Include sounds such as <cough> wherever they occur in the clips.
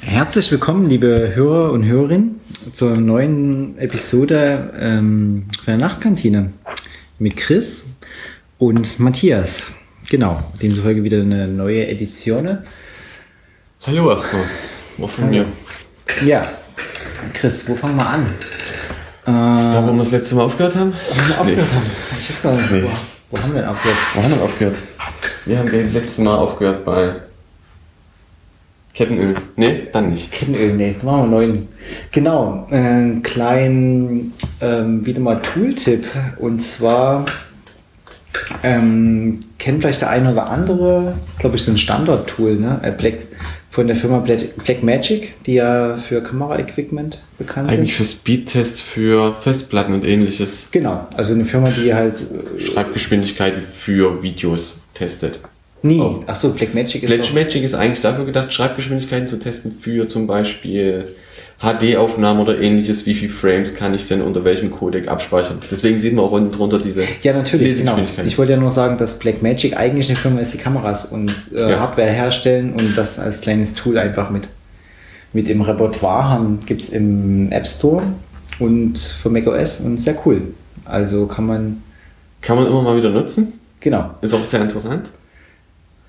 Herzlich willkommen, liebe Hörer und Hörerinnen, zur neuen Episode ähm, von der Nachtkantine mit Chris und Matthias. Genau, demzufolge wieder eine neue Edition. Hallo erstmal, auch von mir. Ja, Chris, wo fangen wir an? Da, wo wir das letzte Mal aufgehört haben? Wo wir aufgehört haben? Ich weiß gar nicht, Nee. wo, wo haben wir denn aufgehört? Wo haben wir aufgehört? Wir haben das letzte Mal aufgehört bei Kettenöl. Nee, dann nicht. Kettenöl, nee, machen wir neun. Genau, äh, einen kleinen, ähm, wieder mal Tooltip. Und zwar ähm, kennt vielleicht der eine oder andere, das ist glaube ich so ein Standard-Tool, ne? Äh, Black, von der Firma Black, Blackmagic, die ja für Kamera-Equipment bekannt Eigentlich sind. für Speedtests für Festplatten und ähnliches. Genau, also eine Firma, die halt äh, Schreibgeschwindigkeiten für Videos testet. Nie, Oh. ach so, Blackmagic ist doch, Blackmagic ist eigentlich dafür gedacht, Schreibgeschwindigkeiten zu testen für zum Beispiel HD-Aufnahmen oder ähnliches. Wie viele Frames kann ich denn unter welchem Codec abspeichern? Deswegen sieht man auch unten drunter diese Ja, natürlich, genau. Ich wollte ja nur sagen, dass Blackmagic eigentlich eine Firma ist, die Kameras und äh, Ja. Hardware herstellen und das als kleines Tool einfach mit, mit im Repertoire haben. Gibt es im App Store und für macOS und sehr cool. Also kann man, Kann man immer mal wieder nutzen. genau, Ist auch sehr interessant.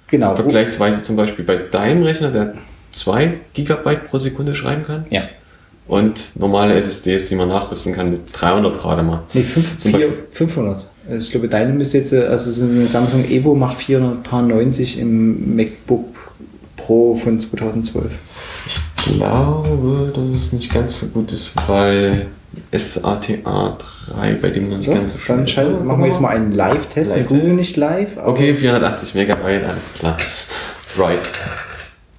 Genau. Vergleichsweise zum Beispiel bei deinem Rechner, der 2 Gigabyte pro Sekunde schreiben kann. Ja. Und normale SSDs, die man nachrüsten kann mit 300 gerade mal. Nee, fünf, Zum vier, Beispiel. 500. Ich glaube, deine müsste jetzt, also so eine Samsung Evo macht 490 im MacBook Pro von 2012. Ich glaube, dass es nicht ganz so gut ist bei SATA 3, bei dem noch nicht So, ganz so dann ist. schall, Gucken machen wir jetzt mal einen Live-Test. Wir Live-Test. googeln nicht live. aber- Okay, 480 Megabyte, alles klar. Right.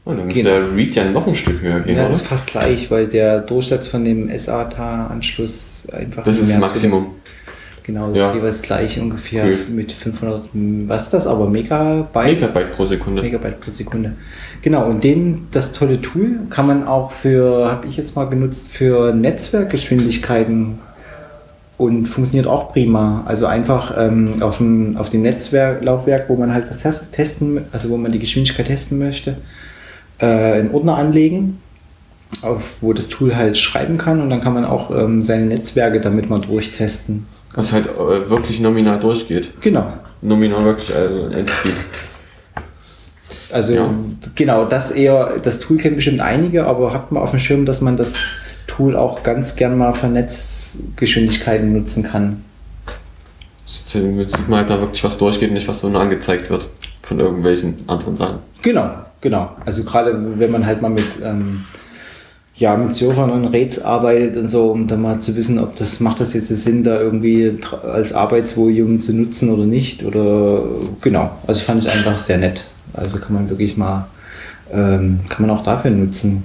Und dann müsste Genau. der Read ja noch ein Stück höher gehen, Ja, oder? ist fast gleich, weil der Durchsatz von dem SATA-Anschluss einfach. Das ist das Maximum. Genau, das Ja. ist jeweils gleich ungefähr Okay. mit 500, was ist das aber? Megabyte? Megabyte pro Sekunde. Megabyte pro Sekunde. Genau, und den, das tolle Tool kann man auch für, habe ich jetzt mal genutzt, für Netzwerkgeschwindigkeiten und funktioniert auch prima. Also einfach ähm, auf, dem, auf dem Netzwerklaufwerk, wo man halt was test- testen, also wo man die Geschwindigkeit testen möchte, äh, einen Ordner anlegen, auf, wo das Tool halt schreiben kann und dann kann man auch ähm, seine Netzwerke damit mal durchtesten. Was halt äh, wirklich nominal durchgeht. Genau. Nominal wirklich, also ein Endspeed. Also Ja. genau, das eher, das Tool kennen bestimmt einige, aber habt mal auf dem Schirm, dass man das Tool auch ganz gern mal für Netzgeschwindigkeiten nutzen kann. Jetzt sieht man halt mal wirklich, was durchgeht, nicht was nur angezeigt wird von irgendwelchen anderen Sachen. Genau, genau. Also gerade wenn man halt mal mit, ähm, ja, mit Servern und RAIDs arbeitet und so, um dann mal zu wissen, ob das macht das jetzt Sinn, da irgendwie als Arbeitsvolumen zu nutzen oder nicht. Oder genau. Also fand ich einfach sehr nett. Also kann man wirklich mal, ähm, kann man auch dafür nutzen.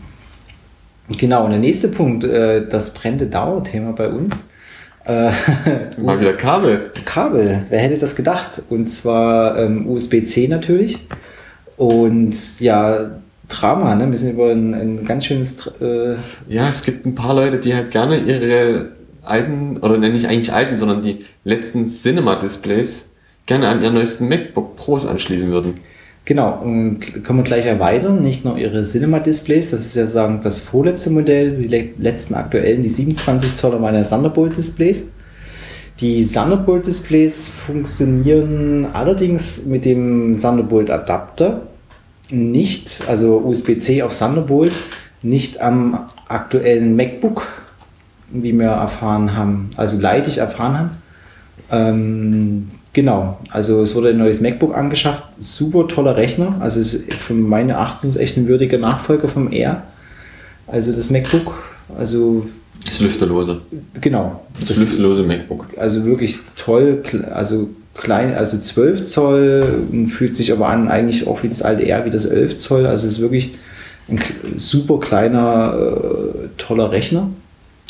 Genau, und der nächste Punkt, äh, das brennende Dauerthema bei uns. Äh, <laughs> Mal wieder Kabel. Kabel, wer hätte das gedacht? Und zwar ähm, USB-C natürlich. Und ja, Drama, ne? Wir sind über ein, ein ganz schönes. Äh, Ja, es gibt ein paar Leute, die halt gerne ihre alten, oder nenne ich eigentlich alten, sondern die letzten Cinema-Displays gerne an ihr neuesten MacBook Pros anschließen würden. genau, und können wir gleich erweitern. Nicht nur ihre Cinema-Displays, das ist ja sagen das vorletzte Modell, die le letzten aktuellen, die 27 Zoller ja Thunderbolt-Displays. Die Thunderbolt-Displays funktionieren allerdings mit dem Thunderbolt-Adapter nicht, also USB-C auf Thunderbolt, nicht am aktuellen MacBook, wie wir erfahren haben, also leidig erfahren haben. Ähm, genau, also es wurde ein neues MacBook angeschafft, super toller Rechner, also es ist für meine Erachtens echt ein würdiger Nachfolger vom Air. Also das MacBook, also Das lüfterlose. genau, Das, lüfterlose MacBook. also wirklich toll, also klein, also 12 Zoll, fühlt sich aber an eigentlich auch wie das alte R, wie das 11 Zoll, also es ist wirklich ein super kleiner, äh, toller Rechner,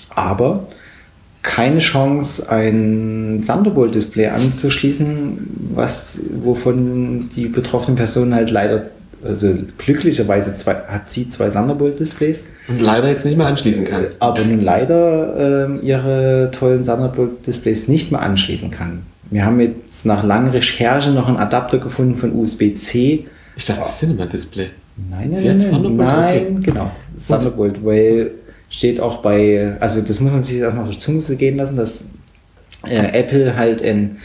aber keine Chance, ein Thunderbolt-Display anzuschließen, was, wovon die betroffene Person halt leider, also glücklicherweise zwei, hat sie zwei Thunderbolt-Displays, Und leider jetzt nicht mehr anschließen kann. aber nun leider ähm, ihre tollen Thunderbolt-Displays nicht mehr anschließen kann. Wir haben jetzt nach langen Recherchen noch einen Adapter gefunden von USB-C. Ich dachte, Cinema-Display. Nein, nein, Sie nein, nein, nein Okay. genau. Thunderbolt, weil steht auch bei, also das muss man sich erstmal auf die Zunge gehen lassen, dass äh, Apple halt ein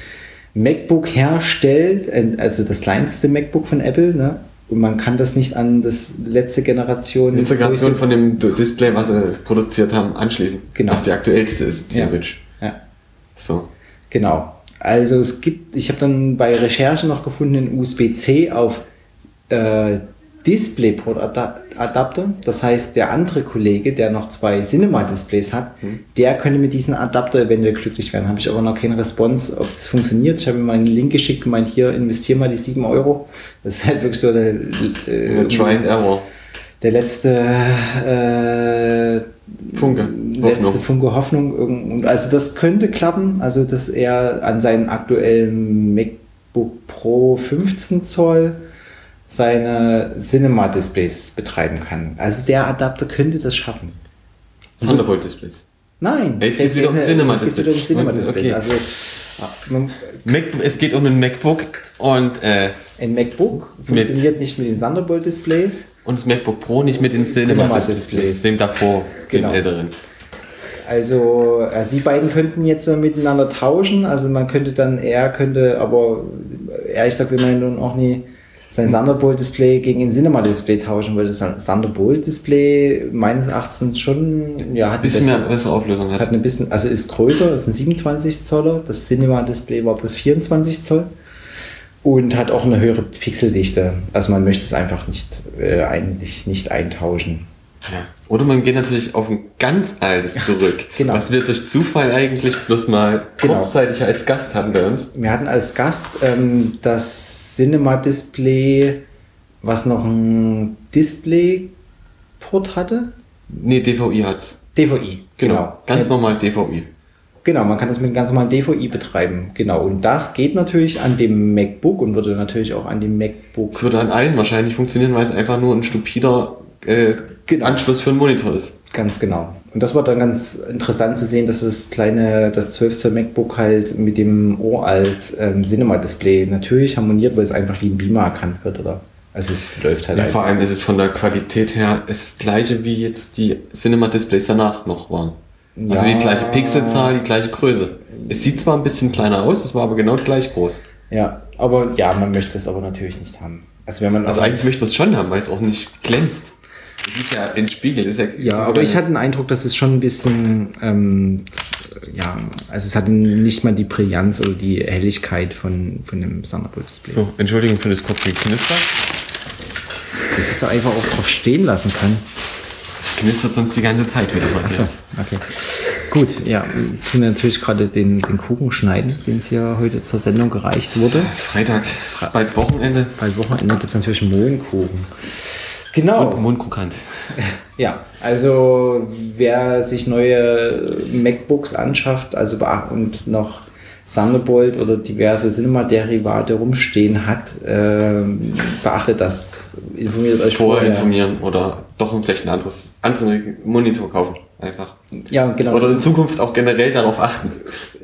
MacBook herstellt, ein, also das kleinste MacBook von Apple, ne? Und man kann das nicht an das letzte Generation. Letzte Generation von dem Display, was sie produziert haben, anschließen. Genau. Was die aktuellste ist, theoretisch. Ja. So. Genau. Also es gibt, ich habe dann bei Recherche noch gefunden, einen USB-C auf äh, DisplayPort-Adapter. Das heißt, der andere Kollege, der noch zwei Cinema-Displays hat, Hm. der könnte mit diesem Adapter eventuell glücklich werden. Habe ich aber noch keine Response, ob das funktioniert. Ich habe ihm mal einen Link geschickt, gemeint, hier investier mal die 7 Euro. Das ist halt wirklich so der, äh, Try and Error. der letzte äh, Funke. letzte Hoffnung. Funke Hoffnung. Also das könnte klappen, also dass er an seinen aktuellen MacBook Pro 15 Zoll seine Cinema-Displays betreiben kann. Also der Adapter könnte das schaffen. Thunderbolt-Displays. Nein, Jetzt geht's wieder um es Cinema-Displays. geht wieder um Cinema-Displays. Okay. Also Mac, es geht um ein MacBook und, äh, ein MacBook funktioniert nicht mit den Thunderbolt-Displays. Und das MacBook Pro nicht mit den Cinema-Displays. Cinema-Displays, dem davor, Genau. dem älteren. Also, also die beiden könnten jetzt miteinander tauschen. Also man könnte dann, er könnte, aber ehrlich gesagt, will man nun auch nie sein Thunderbolt-Display gegen ein Cinema-Display tauschen, weil das Thunderbolt-Display meines Erachtens schon, ja, hat Ein bisschen mehr bessere- bessere Auflösung hat hat. ein bisschen, also ist größer, ist ein 27 Zoller, das Cinema-Display war plus 24 Zoll und hat auch eine höhere Pixeldichte. Also man möchte es einfach nicht, äh, eigentlich nicht eintauschen. Ja. Oder man geht natürlich auf ein ganz altes zurück. <laughs> Genau. Was wir durch Zufall eigentlich bloß mal Genau. kurzzeitig als Gast hatten bei uns. Wir hatten als Gast ähm, das Cinema-Display, was noch ein Display-Port hatte. Nee, DVI hat's. DVI, Genau. genau. Ganz Ja, normal DVI. Genau, man kann das mit einem ganz normalen DVI betreiben. Genau. Und das geht natürlich an dem MacBook und würde natürlich auch an dem MacBook. Es würde an allen wahrscheinlich funktionieren, weil es einfach nur ein stupider äh. Anschluss für einen Monitor ist. Ganz genau. Und das war dann ganz interessant zu sehen, dass das kleine, das 12 Zoll MacBook halt mit dem uralt ähm, Cinema-Display natürlich harmoniert, weil es einfach wie ein Beamer erkannt wird, oder? Also es läuft halt Ja, vor allem ist es von der Qualität her das gleiche wie jetzt die Cinema-Displays danach noch waren. Also Ja. die gleiche Pixelzahl, die gleiche Größe. Es sieht zwar ein bisschen kleiner aus, es war aber genau gleich groß. Ja, aber ja, man möchte es aber natürlich nicht haben. Also wenn man Also eigentlich möchte man es schon haben, weil es auch nicht glänzt. Es ist ja ein Spiegel. Das ist ja, ja, ist aber ich hatte den Eindruck, dass es schon ein bisschen, ähm, äh, ja, also es hatte nicht mal die Brillanz oder die Helligkeit von, von dem Thunderbolt-Display. So, Entschuldigung für das kurze Knister. Das hätte einfach auch drauf stehen lassen können. Das knistert sonst die ganze Zeit wieder. Achso, Matthias. okay. Gut, ja, wir tun natürlich gerade den, den Kuchen schneiden, den es hier heute zur Sendung gereicht wurde. Freitag, ist bald Wochenende. Bald Wochenende gibt es natürlich Mohnkuchen. Genau. Und Mundkrokant. Ja, also wer sich neue MacBooks anschafft, also und noch Thunderbolt oder diverse Cinema-Derivate rumstehen hat, ähm, beachtet das, informiert euch Vorher vorher. informieren oder doch vielleicht ein anderes, anderen Monitor kaufen. Einfach. Ja, genau. Oder in Zukunft auch generell darauf achten.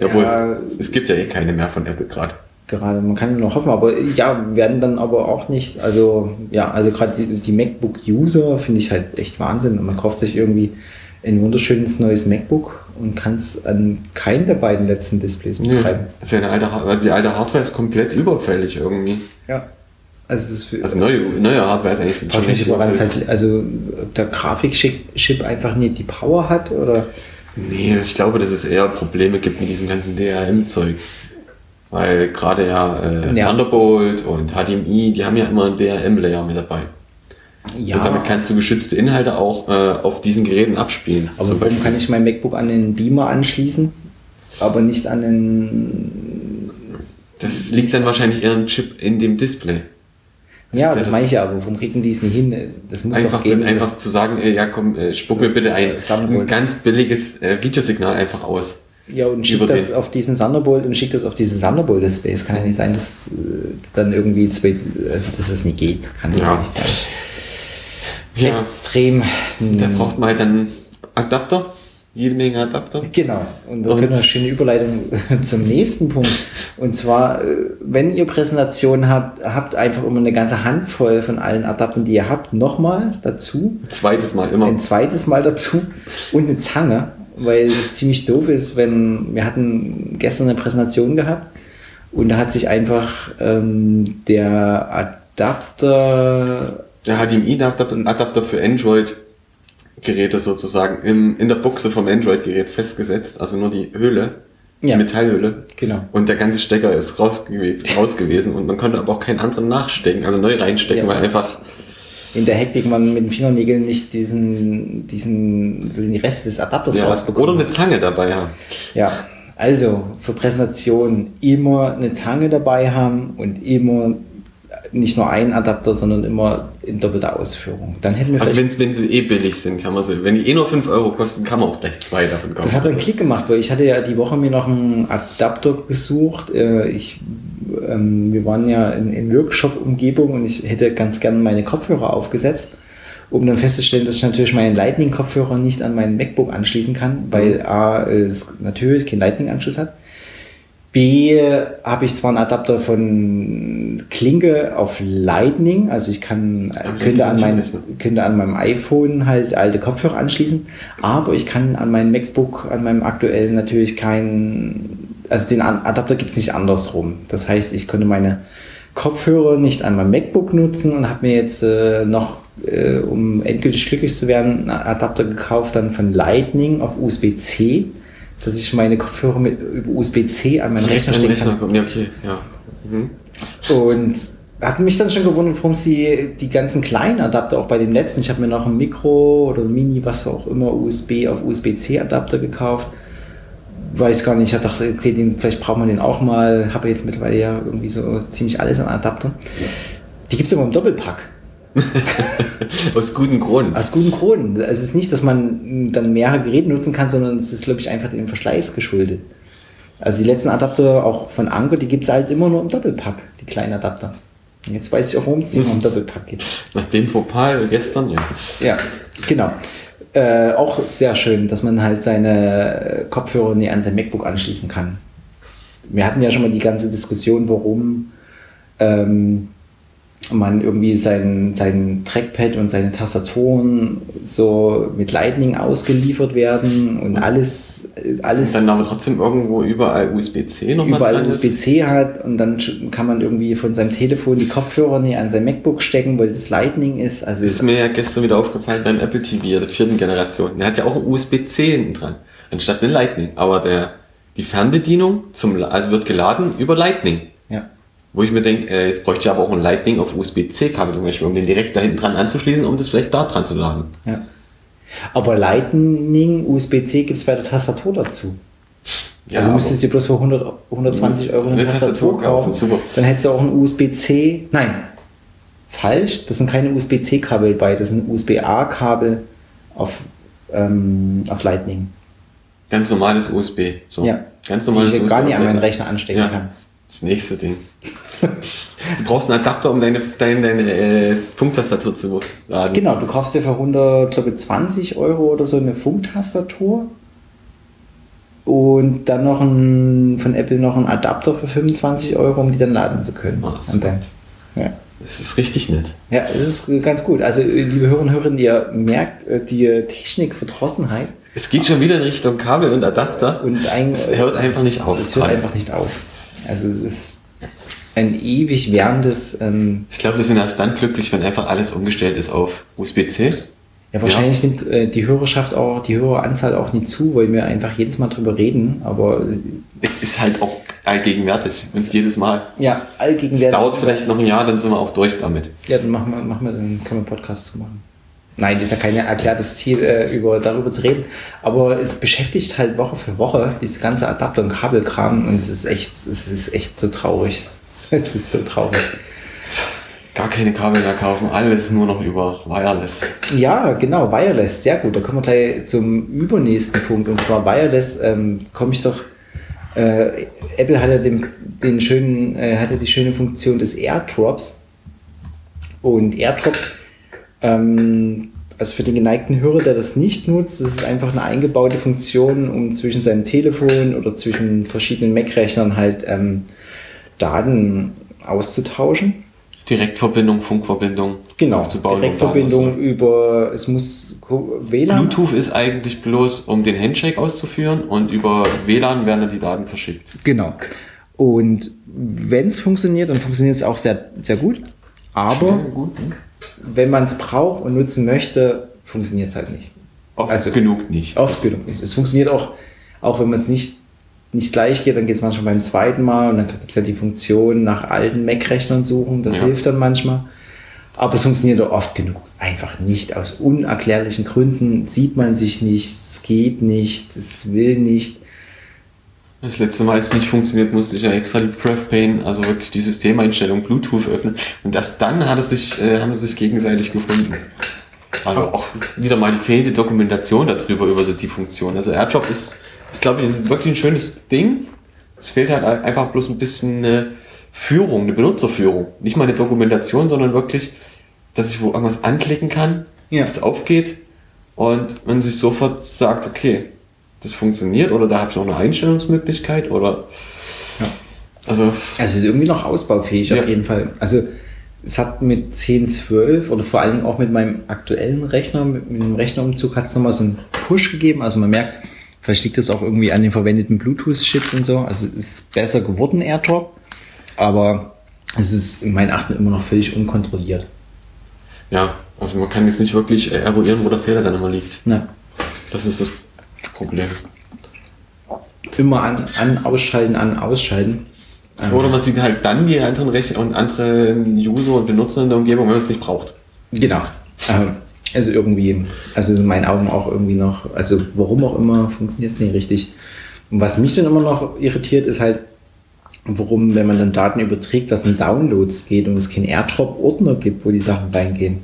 Jawohl, Ja. es gibt ja eh keine mehr von Apple gerade. gerade, man kann nur noch hoffen, aber ja, werden dann aber auch nicht, also ja, also gerade die, die MacBook-User finde ich halt echt Wahnsinn und man kauft sich irgendwie ein wunderschönes neues MacBook und kann es an keinem der beiden letzten Displays Nee, betreiben. ist ja eine alte, also die alte Hardware ist komplett überfällig irgendwie. Ja. Also Also neue, neue Hardware ist eigentlich frag mich, halt, also ob der Grafikchip einfach nicht die Power hat oder Nee, ich glaube, dass es eher Probleme gibt mit diesem ganzen DRM-Zeug. Weil gerade ja, äh, Ja. Thunderbolt und HDMI, die haben ja immer einen DRM-Layer mit dabei. Ja. Und damit kannst du geschützte Inhalte auch äh, auf diesen Geräten abspielen. aber Zum warum Beispiel. kann ich mein MacBook an den Beamer anschließen, aber nicht an den das liegt dann wahrscheinlich eher ein Chip in dem Display. Ja, ist das das- meine ich ja, aber warum kriegen die es nicht hin? Das muss Einfach, doch gehen. einfach das, zu sagen, äh, ja komm, äh, spuck mir bitte ein, Thunderbolt. ein ganz billiges äh, Videosignal einfach aus. ja, und schickt über das auf diesen Thunderbolt und schickt das auf diesen Thunderbolt-Display. Es kann ja nicht sein, dass äh, dann irgendwie zwei, also dass es nicht geht. Kann ja, Ja. nicht sein. Ja. Extrem. Da braucht man halt dann Adapter jede Menge Adapter. Genau. Und da Und- können wir eine schöne Überleitung <laughs> zum nächsten Punkt. Und zwar, äh, wenn ihr Präsentationen habt, habt einfach immer eine ganze Handvoll von allen Adaptern, die ihr habt, nochmal dazu. Zweites Mal immer. Ein zweites Mal dazu und eine Zange, weil es ziemlich doof ist, wenn wir hatten gestern eine Präsentation gehabt und da hat sich einfach ähm, der Adapter Der HDMI-Adapter Adapter für Android-Geräte sozusagen im, in der Buchse vom Android-Gerät festgesetzt, also nur die Hülle, die Ja. Metallhülle. Genau. Und der ganze Stecker ist raus, gewe- raus gewesen und man konnte aber auch keinen anderen nachstecken, also neu reinstecken, Ja. weil einfach in der Hektik man mit den Fingernägeln nicht diesen, diesen, diesen Rest des Adapters ja, rausbekommt. oder eine Zange dabei haben. Ja, also für Präsentationen immer eine Zange dabei haben und immer nicht nur einen Adapter, sondern immer in doppelter Ausführung. Dann hätten wir Also wenn, sie eh billig sind, kann man sie, wenn die eh nur 5 Euro kosten, kann man auch gleich zwei davon kaufen. das hat einen Klick gemacht, weil ich hatte ja die Woche mir noch einen Adapter gesucht. Äh, Ich, ähm, wir waren ja in, in Workshop-Umgebung und ich hätte ganz gerne meine Kopfhörer aufgesetzt, um dann festzustellen, dass ich natürlich meinen Lightning-Kopfhörer nicht an meinen MacBook anschließen kann, weil A, es natürlich keinen Lightning-Anschluss hat. B, habe ich zwar einen Adapter von Klinke auf Lightning, also ich kann, Aber könnte, an mein, könnte an meinem iPhone halt alte Kopfhörer anschließen, aber ich kann an meinem MacBook, an meinem aktuellen natürlich keinen, also den Adapter gibt es nicht andersrum. Das heißt, ich konnte meine Kopfhörer nicht an meinem MacBook nutzen und habe mir jetzt äh, noch, äh, um endgültig glücklich zu werden, einen Adapter gekauft dann von Lightning auf USB-C, dass ich meine Kopfhörer mit über USB-C an meinen Rechner stecken kann. Rechner kommen. Ja, okay, ja. Mhm. Und hat mich dann schon gewundert, warum sie die ganzen kleinen Adapter auch bei dem letzten, ich habe mir noch ein Mikro oder ein Mini, was auch immer, USB auf USB-C Adapter gekauft. Weiß gar nicht, ich dachte, okay, den, vielleicht braucht man den auch mal. Habe jetzt mittlerweile ja irgendwie so ziemlich alles an Adaptern. Die gibt es immer im Doppelpack. <laughs> Aus gutem Grund. Aus guten Gründen. Es ist nicht, dass man dann mehrere Geräte nutzen kann, sondern es ist, glaube ich, einfach dem Verschleiß geschuldet. Also die letzten Adapter, auch von Anker, die gibt es halt immer nur im Doppelpack, die kleinen Adapter. Und jetzt weiß ich auch, warum es die nur im Doppelpack gibt. Nach dem Fauxpas gestern, ja. Ja, genau. Äh, auch sehr schön, dass man halt seine Kopfhörer nie an sein MacBook anschließen kann. Wir hatten ja schon mal die ganze Diskussion, warum ähm, man irgendwie sein, sein Trackpad und seine Tastaturen so mit Lightning ausgeliefert werden und alles, alles Dann aber trotzdem irgendwo überall USB-C noch überall. USB-C hat und dann kann man irgendwie von seinem Telefon die Kopfhörer nie an sein MacBook stecken, weil das Lightning ist. Also Ist mir ja gestern wieder aufgefallen beim Apple TV der vierten Generation. Der hat ja auch ein USB-C hinten dran, anstatt eine Lightning. Aber der, die Fernbedienung zum, also wird geladen über Lightning. ja. Wo ich mir denke, äh, jetzt bräuchte ich aber auch ein Lightning auf USB-C-Kabel zum Beispiel, um den direkt da hinten dran anzuschließen, um das vielleicht da dran zu laden. Ja. Aber Lightning, USB-C gibt es bei der Tastatur dazu. Ja, also müsstest du dir bloß für 100, 120 Euro eine, Eine Tastatur, Tastatur kaufen, super. Dann hättest du auch ein USB-C. Nein, falsch. Das sind keine USB-C-Kabel bei, das sind USB-A-Kabel auf, ähm, auf Lightning. Ganz normales USB. So. Ja. Ganz Die normales ich gar nicht an meinen. Rechner anstecken Ja. kann. Das nächste Ding. du brauchst einen Adapter, um deine, deine, deine äh, Funktastatur zu laden. Genau, du kaufst dir für 100, glaube ich, 20 Euro oder so eine Funktastatur und dann noch ein, von Apple noch ein Adapter für 25 Euro, um die dann laden zu können. Ach, Und super. dann, ja. Das ist richtig nett. ja, es ist ganz gut. Also, äh, liebe Hörerinnen und Hörer, ihr merkt äh, die Technikverdrossenheit Es geht schon wieder in Richtung Kabel und Adapter. und ein, Es hört einfach nicht auf. es hört einfach nicht auf. Also, es ist ein ewig währendes, ähm, Ich glaube, wir sind erst dann glücklich, wenn einfach alles umgestellt ist auf USB-C. Ja, wahrscheinlich nimmt äh, die Hörerschaft auch, die Höreranzahl auch nie zu, weil wir einfach jedes Mal drüber reden. Aber äh, Es ist halt auch allgegenwärtig. Und jedes Mal. ja, Es allgegenwärtig. dauert vielleicht noch ein Jahr, dann sind wir auch durch damit. Ja, dann machen wir, machen wir, dann können wir einen Podcast zu machen. Nein, ist ja kein erklärtes Ziel, äh, über, darüber zu reden. Aber es beschäftigt halt Woche für Woche diese ganze Adapter- und Kabelkram und es ist echt, es ist echt so traurig. <laughs> Es ist so traurig. Gar keine Kabel mehr kaufen, alles nur noch über Wireless. Ja, genau, Wireless, sehr gut. Da kommen wir gleich zum übernächsten Punkt. Und zwar Wireless, ähm, komme ich doch. Äh, Apple hat ja den, den schönen, äh, hat ja die schöne Funktion des AirDrops. Und AirDrop ähm, also für den geneigten Hörer, der das nicht nutzt, das ist einfach eine eingebaute Funktion, um zwischen seinem Telefon oder zwischen verschiedenen Mac-Rechnern halt ähm, Daten auszutauschen. Direktverbindung, Funkverbindung Genau, aufzubauen. Direktverbindung über, es muss WLAN. Bluetooth ist eigentlich bloß, um den Handshake auszuführen und über WLAN werden dann die Daten verschickt. Genau. Und wenn es funktioniert, dann funktioniert es auch sehr, sehr gut. Aber gut. Wenn man es braucht und nutzen möchte, funktioniert es halt nicht. Oft Also- genug nicht. Oft genug nicht. Es funktioniert auch, auch wenn man es nicht, nicht gleich geht, dann geht es manchmal beim zweiten Mal und dann gibt es ja die Funktion nach alten Mac-Rechnern suchen. Das Ja. hilft dann manchmal. Aber es funktioniert auch oft genug einfach nicht. Aus unerklärlichen Gründen sieht man sich nicht, es geht nicht, es will nicht. Das letzte Mal, als es nicht funktioniert, musste ich ja extra die PrefPane, also wirklich die Systemeinstellung Bluetooth öffnen. Und erst dann hat es sich, äh, haben sie sich gegenseitig gefunden. Also auch wieder mal die fehlende Dokumentation darüber, über so die Funktion. Also AirDrop ist, ist glaube ich, wirklich ein schönes Ding. Es fehlt halt einfach bloß ein bisschen eine Führung, eine Benutzerführung. Nicht mal eine Dokumentation, sondern wirklich, dass ich wo irgendwas anklicken kann, Ja. es aufgeht und man sich sofort sagt, okay, das funktioniert oder da habe ich noch eine Einstellungsmöglichkeit oder Ja. also Also es ist irgendwie noch ausbaufähig Ja. auf jeden Fall. Also es hat mit 10, 12 oder vor allem auch mit meinem aktuellen Rechner, mit, mit dem Rechnerumzug hat es nochmal so einen Push gegeben. Also man merkt, vielleicht liegt das auch irgendwie an den verwendeten Bluetooth-Chips und so. Also es ist besser geworden, AirDrop. Aber es ist in meinen Achten immer noch völlig unkontrolliert. ja, also man kann jetzt nicht wirklich eruieren, wo der Fehler dann immer liegt. Na, Das ist das Problem. immer an, an, ausschalten, an, ausschalten. Ähm, Oder man sieht halt dann die anderen Rechner und andere User und Benutzer in der Umgebung, wenn man es nicht braucht. Genau. Ähm, also irgendwie, also in meinen Augen auch irgendwie noch, also warum auch immer, funktioniert es nicht richtig. Und was mich dann immer noch irritiert, ist halt, warum, wenn man dann Daten überträgt, dass ein Downloads geht und es keinen AirDrop-Ordner gibt, wo die Sachen reingehen.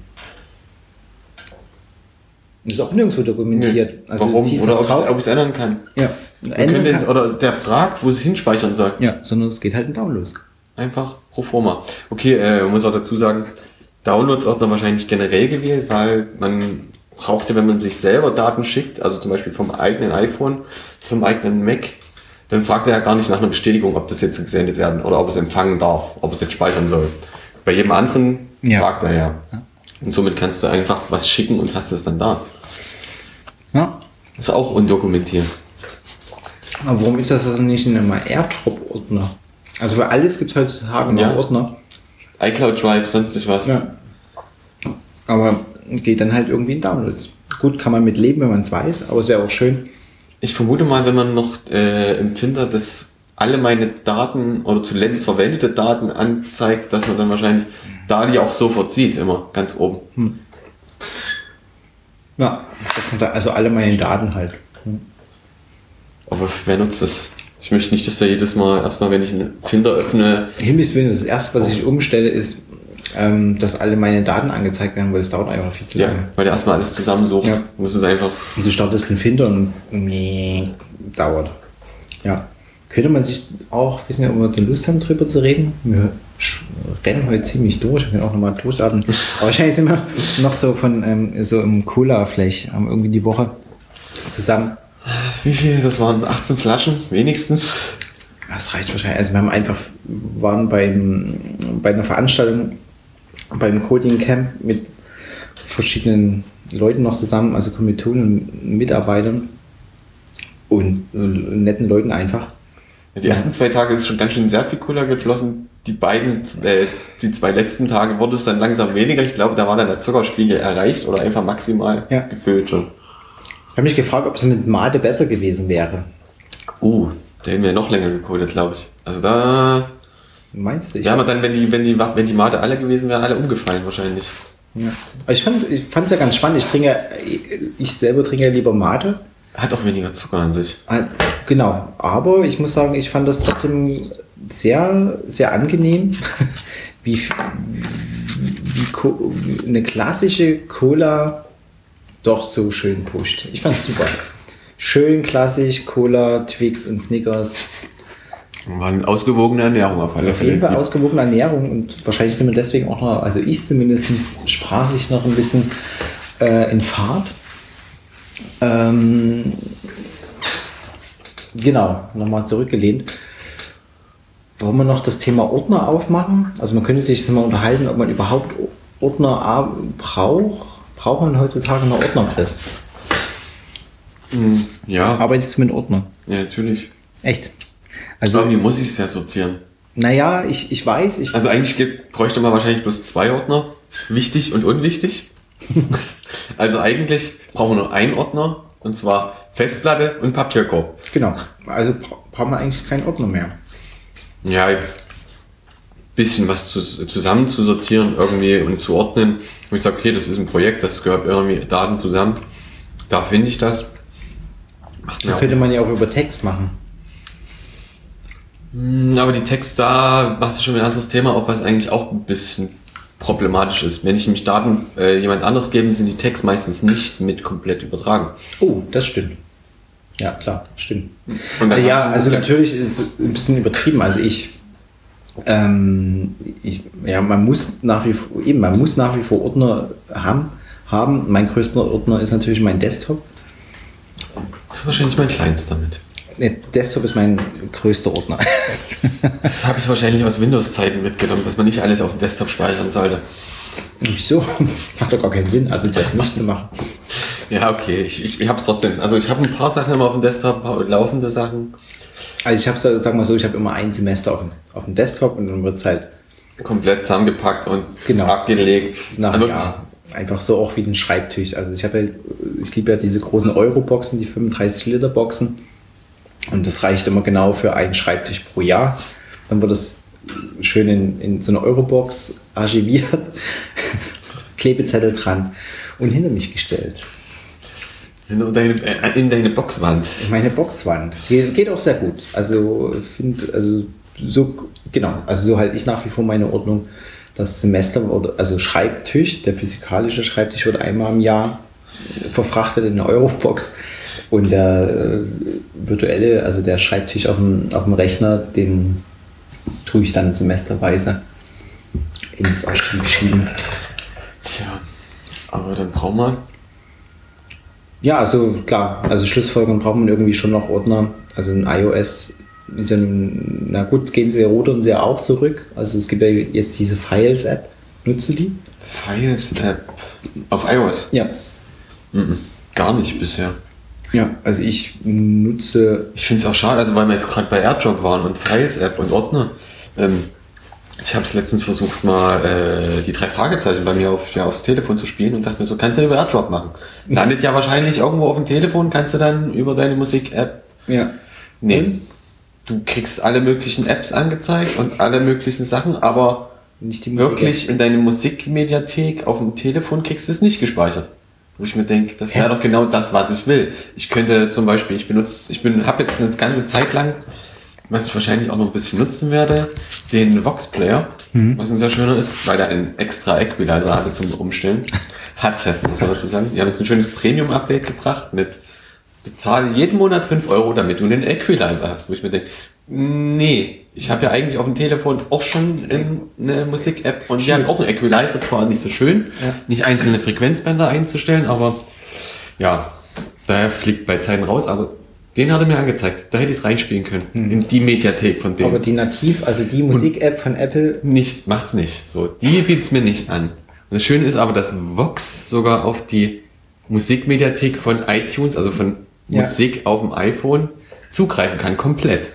Das ist auch nirgendwo dokumentiert. Also Warum? Oder es ob ich ob ich es ändern kann. ja. Ändern kann, oder der fragt, wo es hinspeichern soll. ja, sondern es geht halt in Downloads. Einfach pro forma. Okay, äh, man muss auch dazu sagen, Downloads-Ordner wahrscheinlich generell gewählt, weil man brauchte, wenn man sich selber Daten schickt, also zum Beispiel vom eigenen iPhone zum eigenen Mac, dann fragt er ja gar nicht nach einer Bestätigung, ob das jetzt gesendet werden oder ob es empfangen darf, ob es jetzt speichern soll. Bei jedem anderen Ja. fragt er ja. Und somit kannst du einfach was schicken und hast es dann da. Ja. Ist auch undokumentiert. Aber warum ist das also nicht in einem AirDrop-Ordner? Also für alles gibt es heutzutage noch Ja. Ordner. iCloud Drive, sonst nicht was. Ja. Aber geht dann halt irgendwie in Downloads. Gut, kann man mit leben, wenn man es weiß, aber es wäre auch schön. Ich vermute mal, wenn man noch äh, im Finder das alle meine Daten oder zuletzt verwendete Daten anzeigt, dass man dann wahrscheinlich da die auch sofort sieht, immer ganz oben. Ja, man da- also alle meine Daten halt. Aber wer nutzt das? Ich möchte nicht, dass er jedes Mal, erstmal wenn ich einen Finder öffne, Himmels Willen, das erste, was ich umstelle, ist, ähm, dass alle meine Daten angezeigt werden, weil es dauert einfach viel zu ja, lange. weil der erstmal alles zusammensucht. Ja. Und das ist einfach, Und du startest einen Finder und nee, dauert. Ja. Könnte man sich auch, wissen ja, ob wir die Lust haben, drüber zu reden? Wir rennen heute ziemlich durch, wir können auch nochmal durchatmen. Aber wahrscheinlich sind wir <laughs> noch so von, ähm, so im Cola-Fläch, haben irgendwie die Woche zusammen. wie viel? Das waren 18 Flaschen, wenigstens. Das reicht wahrscheinlich. Also wir haben einfach, waren beim, bei einer Veranstaltung beim Coding Camp mit verschiedenen Leuten noch zusammen, also Kommilitonen und Mitarbeitern und äh, netten Leuten einfach. Die ersten zwei Tage ist schon ganz schön sehr viel Cola geflossen. Die beiden, äh, die zwei letzten Tage wurde es dann langsam weniger. Ich glaube, da war dann der Zuckerspiegel erreicht oder einfach maximal Ja. gefüllt schon. Ich habe mich gefragt, ob es mit Mate besser gewesen wäre. Uh, der hätten wir noch länger gecodet, glaube ich. Also da Meinst du? Ich Ja, aber dann, wenn die, wenn die, wenn die Mate alle gewesen wäre, alle umgefallen wahrscheinlich. ja. Aber ich fand fand's ja ganz spannend. Ich trinke, ich selber trinke ja lieber Mate. Hat auch weniger Zucker an sich. Ah, Genau, aber ich muss sagen, ich fand das trotzdem sehr, sehr angenehm, <laughs> wie, wie, eine klassische Cola doch so schön pusht. Ich fand's super. Schön klassisch, Cola, Twix und Snickers. War eine ausgewogene Ernährung auf alle Auf jeden Fälle. Fall ausgewogene Ernährung und wahrscheinlich sind wir deswegen auch noch, also ich zumindest sprachlich noch ein bisschen äh, in Fahrt. Ähm, genau, nochmal zurückgelehnt. Wollen wir noch das Thema Ordner aufmachen? Also man könnte sich jetzt mal unterhalten, ob man überhaupt Ordner braucht. Braucht man heutzutage noch Ordner, Chris? Hm, Ja, Arbeitest du mit Ordner? ja natürlich. Echt? Also Also, irgendwie muss ich es ja sortieren. naja, ich, ich weiß, ich, Also eigentlich gibt, bräuchte man wahrscheinlich bloß zwei Ordner. Wichtig und unwichtig. <laughs> also eigentlich brauchen wir nur einen Ordner. Und zwar Festplatte und Papierkorb. genau. Also bra braucht man eigentlich keinen Ordner mehr. Ja, bisschen was zu, zusammen zu sortieren irgendwie und zu ordnen. Und ich sage, okay, das ist ein Projekt, das gehört irgendwie Daten zusammen. Da finde ich das. Macht Da könnte man ja auch über Text machen. Mm, Aber die Text da machst du schon ein anderes Thema auf, was eigentlich auch ein bisschen problematisch ist. Wenn ich nämlich Daten äh, jemand anders gebe, sind die Text meistens nicht mit komplett übertragen. Oh, das stimmt. Ja, klar, stimmt. Äh, ja, also natürlich ist es ein bisschen übertrieben. Also ich, ähm, ich, ja, man muss nach wie vor, eben, man muss nach wie vor Ordner haben. haben. Mein größter Ordner ist natürlich mein Desktop. Das ist wahrscheinlich mein kleinster mit. Der Desktop ist mein größter Ordner. Das habe ich wahrscheinlich aus Windows-Zeiten mitgenommen, dass man nicht alles auf dem Desktop speichern sollte. Wieso? Macht doch gar keinen Sinn, also das nicht zu machen. Ja, okay, ich, ich, ich habe es trotzdem. Also ich habe ein paar Sachen immer auf dem Desktop, ein paar laufende Sachen. Also ich habe, sag mal so, ich habe immer ein Semester auf dem, auf dem Desktop und dann wird es halt komplett zusammengepackt und Genau. abgelegt. nach Also ja, einfach so auch wie ein Schreibtisch. Also ich habe ja, ich liebe ja diese großen Euro-Boxen, die 35 Liter Boxen. Und das reicht immer genau für einen Schreibtisch pro Jahr. Dann wird es schön in, in so eine Euro-Box archiviert, <laughs> Klebezettel dran und hinter mich gestellt. In deine, äh, in deine Boxwand. Meine Boxwand. Geht, geht auch sehr gut. Also finde, also so, genau, also so halte ich nach wie vor meine Ordnung. Das Semester, also Schreibtisch, der physikalische Schreibtisch wird einmal im Jahr verfrachtet in eine Eurobox und der äh, virtuelle, also der Schreibtisch auf dem, auf dem Rechner, den tue ich dann semesterweise ins Archiv schieben. Tja, aber dann brauchen wir. Ja, also klar, also Schlussfolgerung braucht man irgendwie schon noch Ordner. Also ein iOS ist ja, nun- na gut, gehen sie rudern sie ja auch zurück. Also es gibt ja jetzt diese Files-App. Nutzt du die? Files-App auf iOS. Ja. Mhm. Gar nicht bisher. Ja, also ich nutze, Ich finde es auch schade, also weil wir jetzt gerade bei AirDrop waren und Files-App und Ordner. Ähm, ich habe es letztens versucht, mal äh, die drei Fragezeichen bei mir auf, ja, aufs Telefon zu spielen und dachte mir so, kannst du über AirDrop machen. <laughs> Landet ja wahrscheinlich irgendwo auf dem Telefon, kannst du dann über deine Musik-App ja, nehmen. Du kriegst alle möglichen Apps angezeigt und alle möglichen Sachen, aber nicht die Musik. wirklich in deine Musikmediathek auf dem Telefon kriegst du es nicht gespeichert. Wo ich mir denke, das wäre doch genau das, was ich will. Ich könnte zum Beispiel, ich benutze, ich bin, habe jetzt eine ganze Zeit lang, was ich wahrscheinlich auch noch ein bisschen nutzen werde, den Vox Player, was ein sehr schöner ist, weil der einen extra Equalizer hatte zum Umstellen. Hatte, muss man dazu sagen. Die haben jetzt ein schönes Premium-Update gebracht mit bezahle jeden Monat 5 Euro, damit du einen Equalizer hast. Wo ich mir denke, nee, ich habe ja eigentlich auf dem Telefon auch schon eine Musik-App und die hat auch einen Equalizer, zwar nicht so schön, Ja. nicht einzelne Frequenzbänder einzustellen, aber ja, daher fliegt bei Zeiten raus, aber den hat er mir angezeigt. Da hätte ich es reinspielen können. In die Mediathek von dem. Aber die nativ, also die Musik-App von Apple, nicht, macht's nicht. So, die bietet's mir nicht an. Und das Schöne ist aber, dass Vox sogar auf die Musikmediathek von iTunes, also von Ja. Musik auf dem iPhone, zugreifen kann, komplett.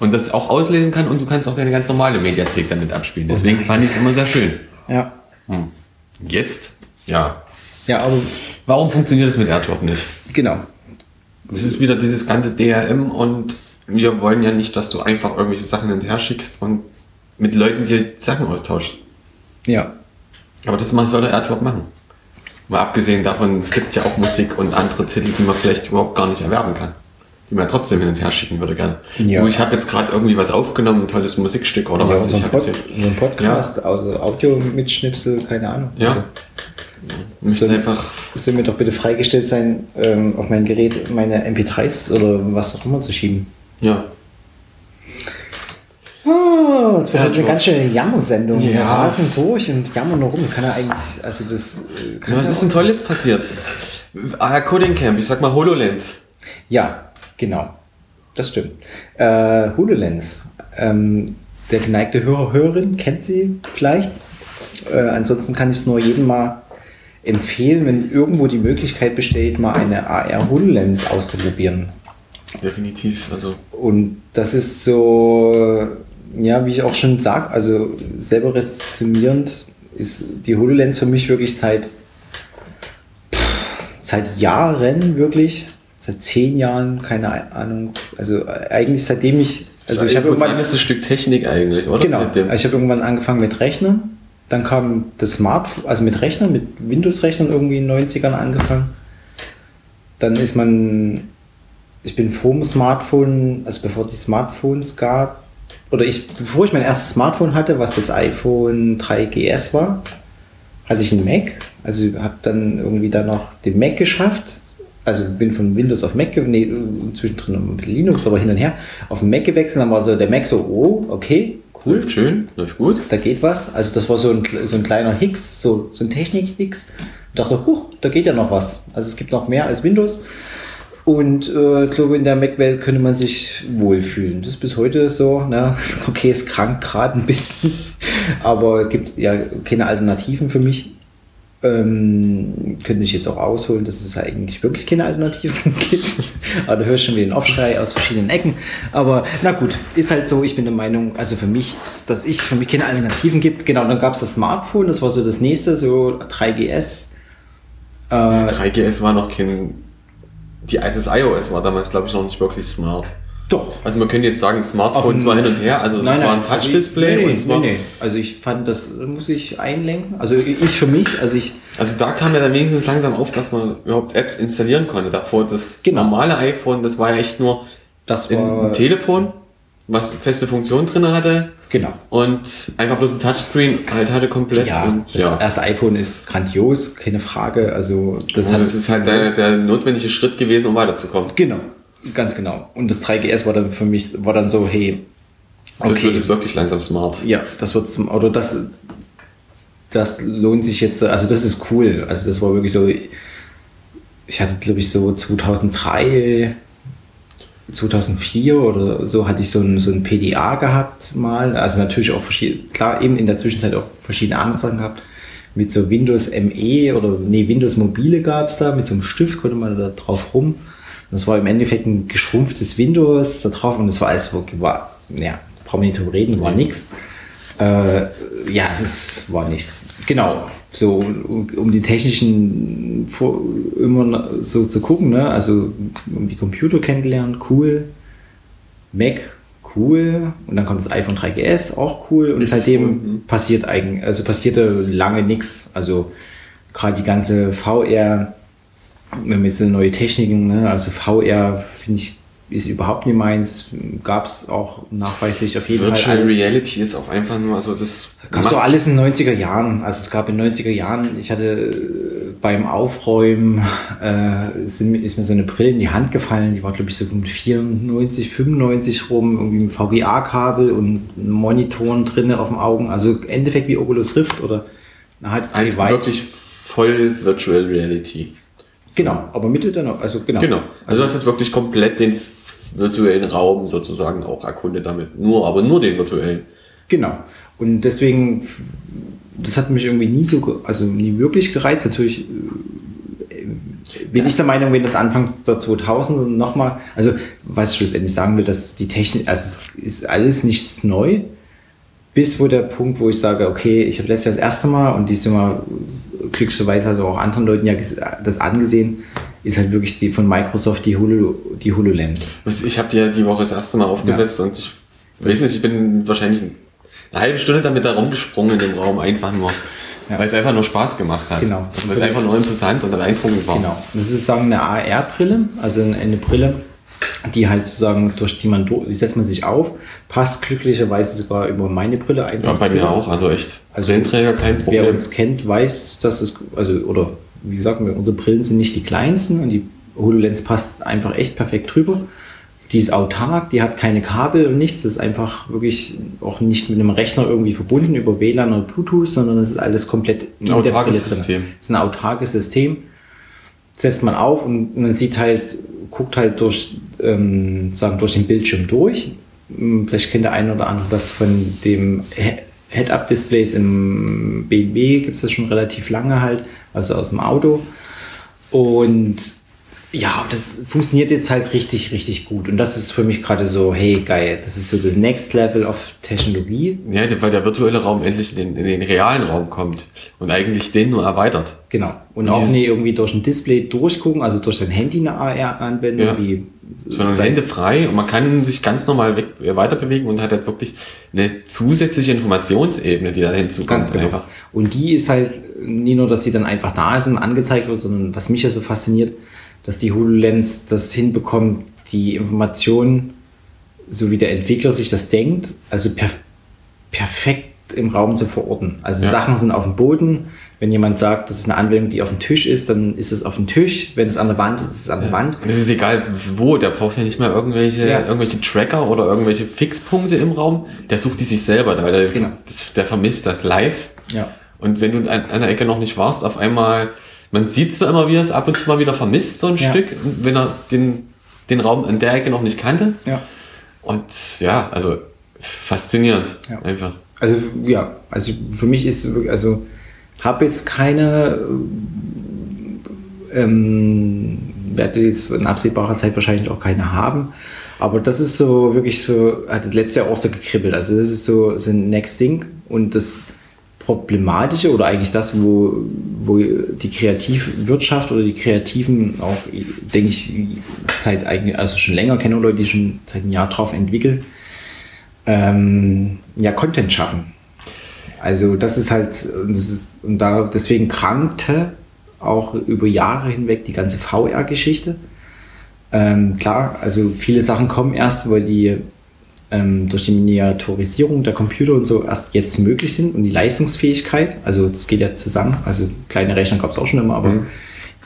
Und das auch auslesen kann und du kannst auch deine ganz normale Mediathek damit abspielen. Deswegen fand ich es immer sehr schön. ja. Jetzt, ja. Ja, aber Warum funktioniert das mit AirDrop nicht? genau. Das ist wieder dieses ganze DRM und wir wollen ja nicht, dass du einfach irgendwelche Sachen hinterher schickst und mit Leuten dir Sachen austauschst. Ja. Aber das soll der AirDrop machen. Mal abgesehen davon, es gibt ja auch Musik und andere Titel, die man vielleicht überhaupt gar nicht erwerben kann. Die man trotzdem hin und her schicken würde gerne. Ja. Wo ich habe jetzt gerade irgendwie was aufgenommen, ein tolles Musikstück oder Ja, was. Ich Pod, hier, unseren Podcast, also Audio-Mitschnipsel, keine Ahnung. Ja. Also, müsste so- einfach, soll mir doch bitte freigestellt sein, ähm, auf mein Gerät meine MP3s oder was auch immer zu schieben. ja. Oh, jetzt wird Ja, eine George. ganz schöne Jammersendung. Ja. Wir rasen durch und jammern nur rum. Kann er eigentlich, also das. äh, Kann Was er ist denn Tolles passiert? Ah, Coding Camp, ich sag mal HoloLens. Ja, genau. Das stimmt. Äh, HoloLens. Ähm, der geneigte Hörer, Hörerin kennt sie vielleicht. Äh, ansonsten kann ich es nur jedem mal empfehlen, wenn irgendwo die Möglichkeit besteht, mal eine AR HoloLens auszuprobieren. Definitiv, also Und das ist so, ja, wie ich auch schon sag, also selber resümierend ist die HoloLens für mich wirklich seit, pff, seit Jahren wirklich, seit zehn Jahren, keine Ahnung, also eigentlich seitdem ich, also ich habe irgendwann, ist ein Stück Technik eigentlich, oder? genau, dem- ich habe irgendwann angefangen mit Rechnern, dann kam das Smartphone, also mit Rechnern, mit Windows-Rechnern irgendwie in den 90ern angefangen. Dann ist man, ich bin vor dem Smartphone, also bevor die Smartphones gab, oder ich, bevor ich mein erstes Smartphone hatte, was das iPhone 3GS war, hatte ich einen Mac. Also habe dann irgendwie dann noch den Mac geschafft. Also bin von Windows auf Mac, nee, zwischendrin noch mit Linux, aber hin und her, auf Mac gewechselt. Dann war so der Mac so, oh, okay, cool, Läuft schön, läuft gut. da geht was. Also das war so ein, so ein kleiner Hicks, so, so ein Technik-Hicks. Ich dachte so, huch, da geht ja noch was. Also es gibt noch mehr als Windows. Und äh, ich glaube, in der Mac-Welt könnte man sich wohlfühlen. Das ist bis heute so. Ne? <laughs> Okay, es krankt gerade ein bisschen, <laughs> aber es gibt ja keine Alternativen für mich. Ähm, könnte ich jetzt auch ausholen, dass es eigentlich wirklich keine Alternativen <laughs> gibt. Aber da hörst du schon wieder den Aufschrei aus verschiedenen Ecken. Aber na gut, ist halt so. Ich bin der Meinung, also für mich, dass ich für mich keine Alternativen gibt. Genau, dann gab es das Smartphone, das war so das nächste, so 3GS. Äh, 3GS war noch kein. Die, das iOS war damals, glaube ich, noch nicht wirklich smart. Doch. Also man könnte jetzt sagen, Smartphone zwar hin und her, also das war ein Touch-Display Nee, und nee, es war, nee, nee. Also ich fand, das muss ich einlenken. Also ich für mich, also ich, Also da kam ja dann wenigstens langsam auf, dass man überhaupt Apps installieren konnte. Davor das Genau. normale iPhone, das war ja echt nur das ein war, Telefon, was feste Funktionen drin hatte genau. und einfach bloß ein Touchscreen halt hatte komplett. Ja, und, das ja. erste iPhone ist grandios, keine Frage. Also das Also hat es ist halt der, der notwendige Schritt gewesen, um weiterzukommen. Genau, ganz genau. Und das 3GS war dann für mich, war dann so, hey, Das okay, wird jetzt wirklich langsam smart. ja, das wird zum, oder das, das lohnt sich jetzt, also das ist cool. Also das war wirklich so, ich hatte glaube ich so 2003, 2004 oder so hatte ich so ein, so ein PDA gehabt mal. Also natürlich auch verschiedene, klar eben in der Zwischenzeit auch verschiedene andere Sachen gehabt. Mit so Windows ME oder nee, Windows Mobile gab es da, mit so einem Stift konnte man da drauf rum. Das war im Endeffekt ein geschrumpftes Windows da drauf und das war alles, war, ja, brauchen wir nicht drüber reden, war nix. Äh, ja, es war nichts. Genau. So, um, um die technischen vor, immer so zu gucken, ne? Also irgendwie Computer kennengelernt, cool. Mac, cool. Und dann kommt das iPhone 3GS, auch cool. Und seitdem cool, mhm. passiert eigentlich, also passierte lange nichts. Also gerade die ganze VR, wir haben jetzt neue Techniken, ne? also VR finde ich ist überhaupt nicht meins. Gab es auch nachweislich auf jeden Virtual Fall. alles. Reality ist auch einfach nur, also das Gab es auch alles in den 90er Jahren. Also es gab in den 90er Jahren, ich hatte äh, beim Aufräumen, <laughs> äh, mir- ist mir so eine Brille in die Hand gefallen, die war glaube ich so um 94, 95 rum, irgendwie mit VGA-Kabel und Monitoren drinne auf dem Augen. Also im Endeffekt wie Oculus Rift oder eine HTC Ein, Vive. wirklich voll Virtual Reality. Genau, aber Mitte dann noch, also genau. Genau. Also du hast jetzt wirklich komplett den virtuellen Raum sozusagen auch erkundet damit. Nur, aber nur den virtuellen. Genau. Und deswegen, das hat mich irgendwie nie so, also nie wirklich gereizt. Natürlich äh, bin ich der Meinung, wenn das Anfang der 2000er nochmal, also was ich schlussendlich sagen will, dass die Technik, also es ist alles nichts neu, bis wo der Punkt, wo ich sage, okay, ich habe letztes Jahr das erste Mal und dieses Mal glücklicherweise hat auch anderen Leuten ja das angesehen, ist halt wirklich die von Microsoft die, Holo, die HoloLens. Ich habe dir die Woche das erste Mal aufgesetzt und ich weiß nicht, ich bin wahrscheinlich eine halbe Stunde damit da rumgesprungen in dem Raum, einfach nur. Ja. Weil es einfach nur Spaß gemacht hat. Genau. Weil es einfach nur interessant und beeindruckend war. Genau. Das ist sagen eine AR-Brille, also eine Brille, die halt sozusagen durch die man die setzt man sich auf, passt glücklicherweise sogar über meine Brille einfach. Ja, bei mir auch, also echt. Also, Brillenträger kein Wer Problem. uns kennt, weiß, dass es, also, oder wie gesagt, wir- unsere Brillen sind nicht die kleinsten und die HoloLens passt einfach echt perfekt drüber. Die ist autark, die hat keine Kabel und nichts. Das ist einfach wirklich auch nicht mit einem Rechner irgendwie verbunden über WLAN oder Bluetooth, sondern das ist alles komplett in ein autarkes System. Das ist ein autarkes System. Setzt man auf und man sieht halt, guckt halt durch, ähm, sagen, durch den Bildschirm durch. Hm, vielleicht kennt der eine oder andere das von dem Head-Up-Displays im BMW, gibt es das schon relativ lange halt, also aus dem Auto. Und ja, das funktioniert jetzt halt richtig, richtig gut. Und das ist für mich gerade so, hey, geil, das ist so das Next Level of Technologie. Ja, weil der virtuelle Raum endlich in den, in den realen Raum kommt und eigentlich den nur erweitert. Genau. Und, und auch nicht irgendwie durch ein Display durchgucken, also durch sein Handy eine AR-Anwendung, ja. wie sondern Hände frei und man kann sich ganz normal weg, weiter bewegen und hat halt wirklich eine zusätzliche Informationsebene, die da hinzukommt. Ganz genau. Einfach. Und die ist halt nie nur, dass sie dann einfach da ist und angezeigt wird, sondern was mich ja so fasziniert, dass die HoloLens das hinbekommt, die Informationen, so wie der Entwickler sich das denkt, also per perfekt im Raum zu verorten. Also ja. Sachen sind auf dem Boden. Wenn jemand sagt, das ist eine Anwendung, die auf dem Tisch ist, dann ist es auf dem Tisch. Wenn es an der Wand ist, ist es an der ja. Wand. Und es ist egal wo, der braucht ja nicht mehr irgendwelche, ja. irgendwelche Tracker oder irgendwelche Fixpunkte im Raum. Der sucht die sich selber, weil der, genau. der vermisst das live. Ja. Und wenn du an einer Ecke noch nicht warst, auf einmal man sieht zwar immer, wie er es ab und zu mal wieder vermisst, so ein ja. Stück, wenn er den, den Raum an der Ecke noch nicht kannte. Ja. Und ja, also faszinierend ja. einfach. Also ja, also für mich ist also habe jetzt keine ähm, werde jetzt in absehbarer Zeit wahrscheinlich auch keine haben. Aber das ist so wirklich so, hat letztes Jahr auch so gekribbelt. Also das ist so, so ein Next Thing und das Problematische oder eigentlich das, wo, wo die Kreativwirtschaft oder die Kreativen auch, denke ich, seit also schon länger kennen Leute, die schon seit einem Jahr drauf entwickeln, ähm, ja, Content schaffen. Also das ist halt, das ist, und da deswegen krankte auch über Jahre hinweg die ganze VR-Geschichte. Ähm, klar, also viele Sachen kommen erst, weil die ähm, durch die Miniaturisierung der Computer und so erst jetzt möglich sind und die Leistungsfähigkeit, also das geht ja zusammen, also kleine Rechner gab es auch schon immer, aber mhm.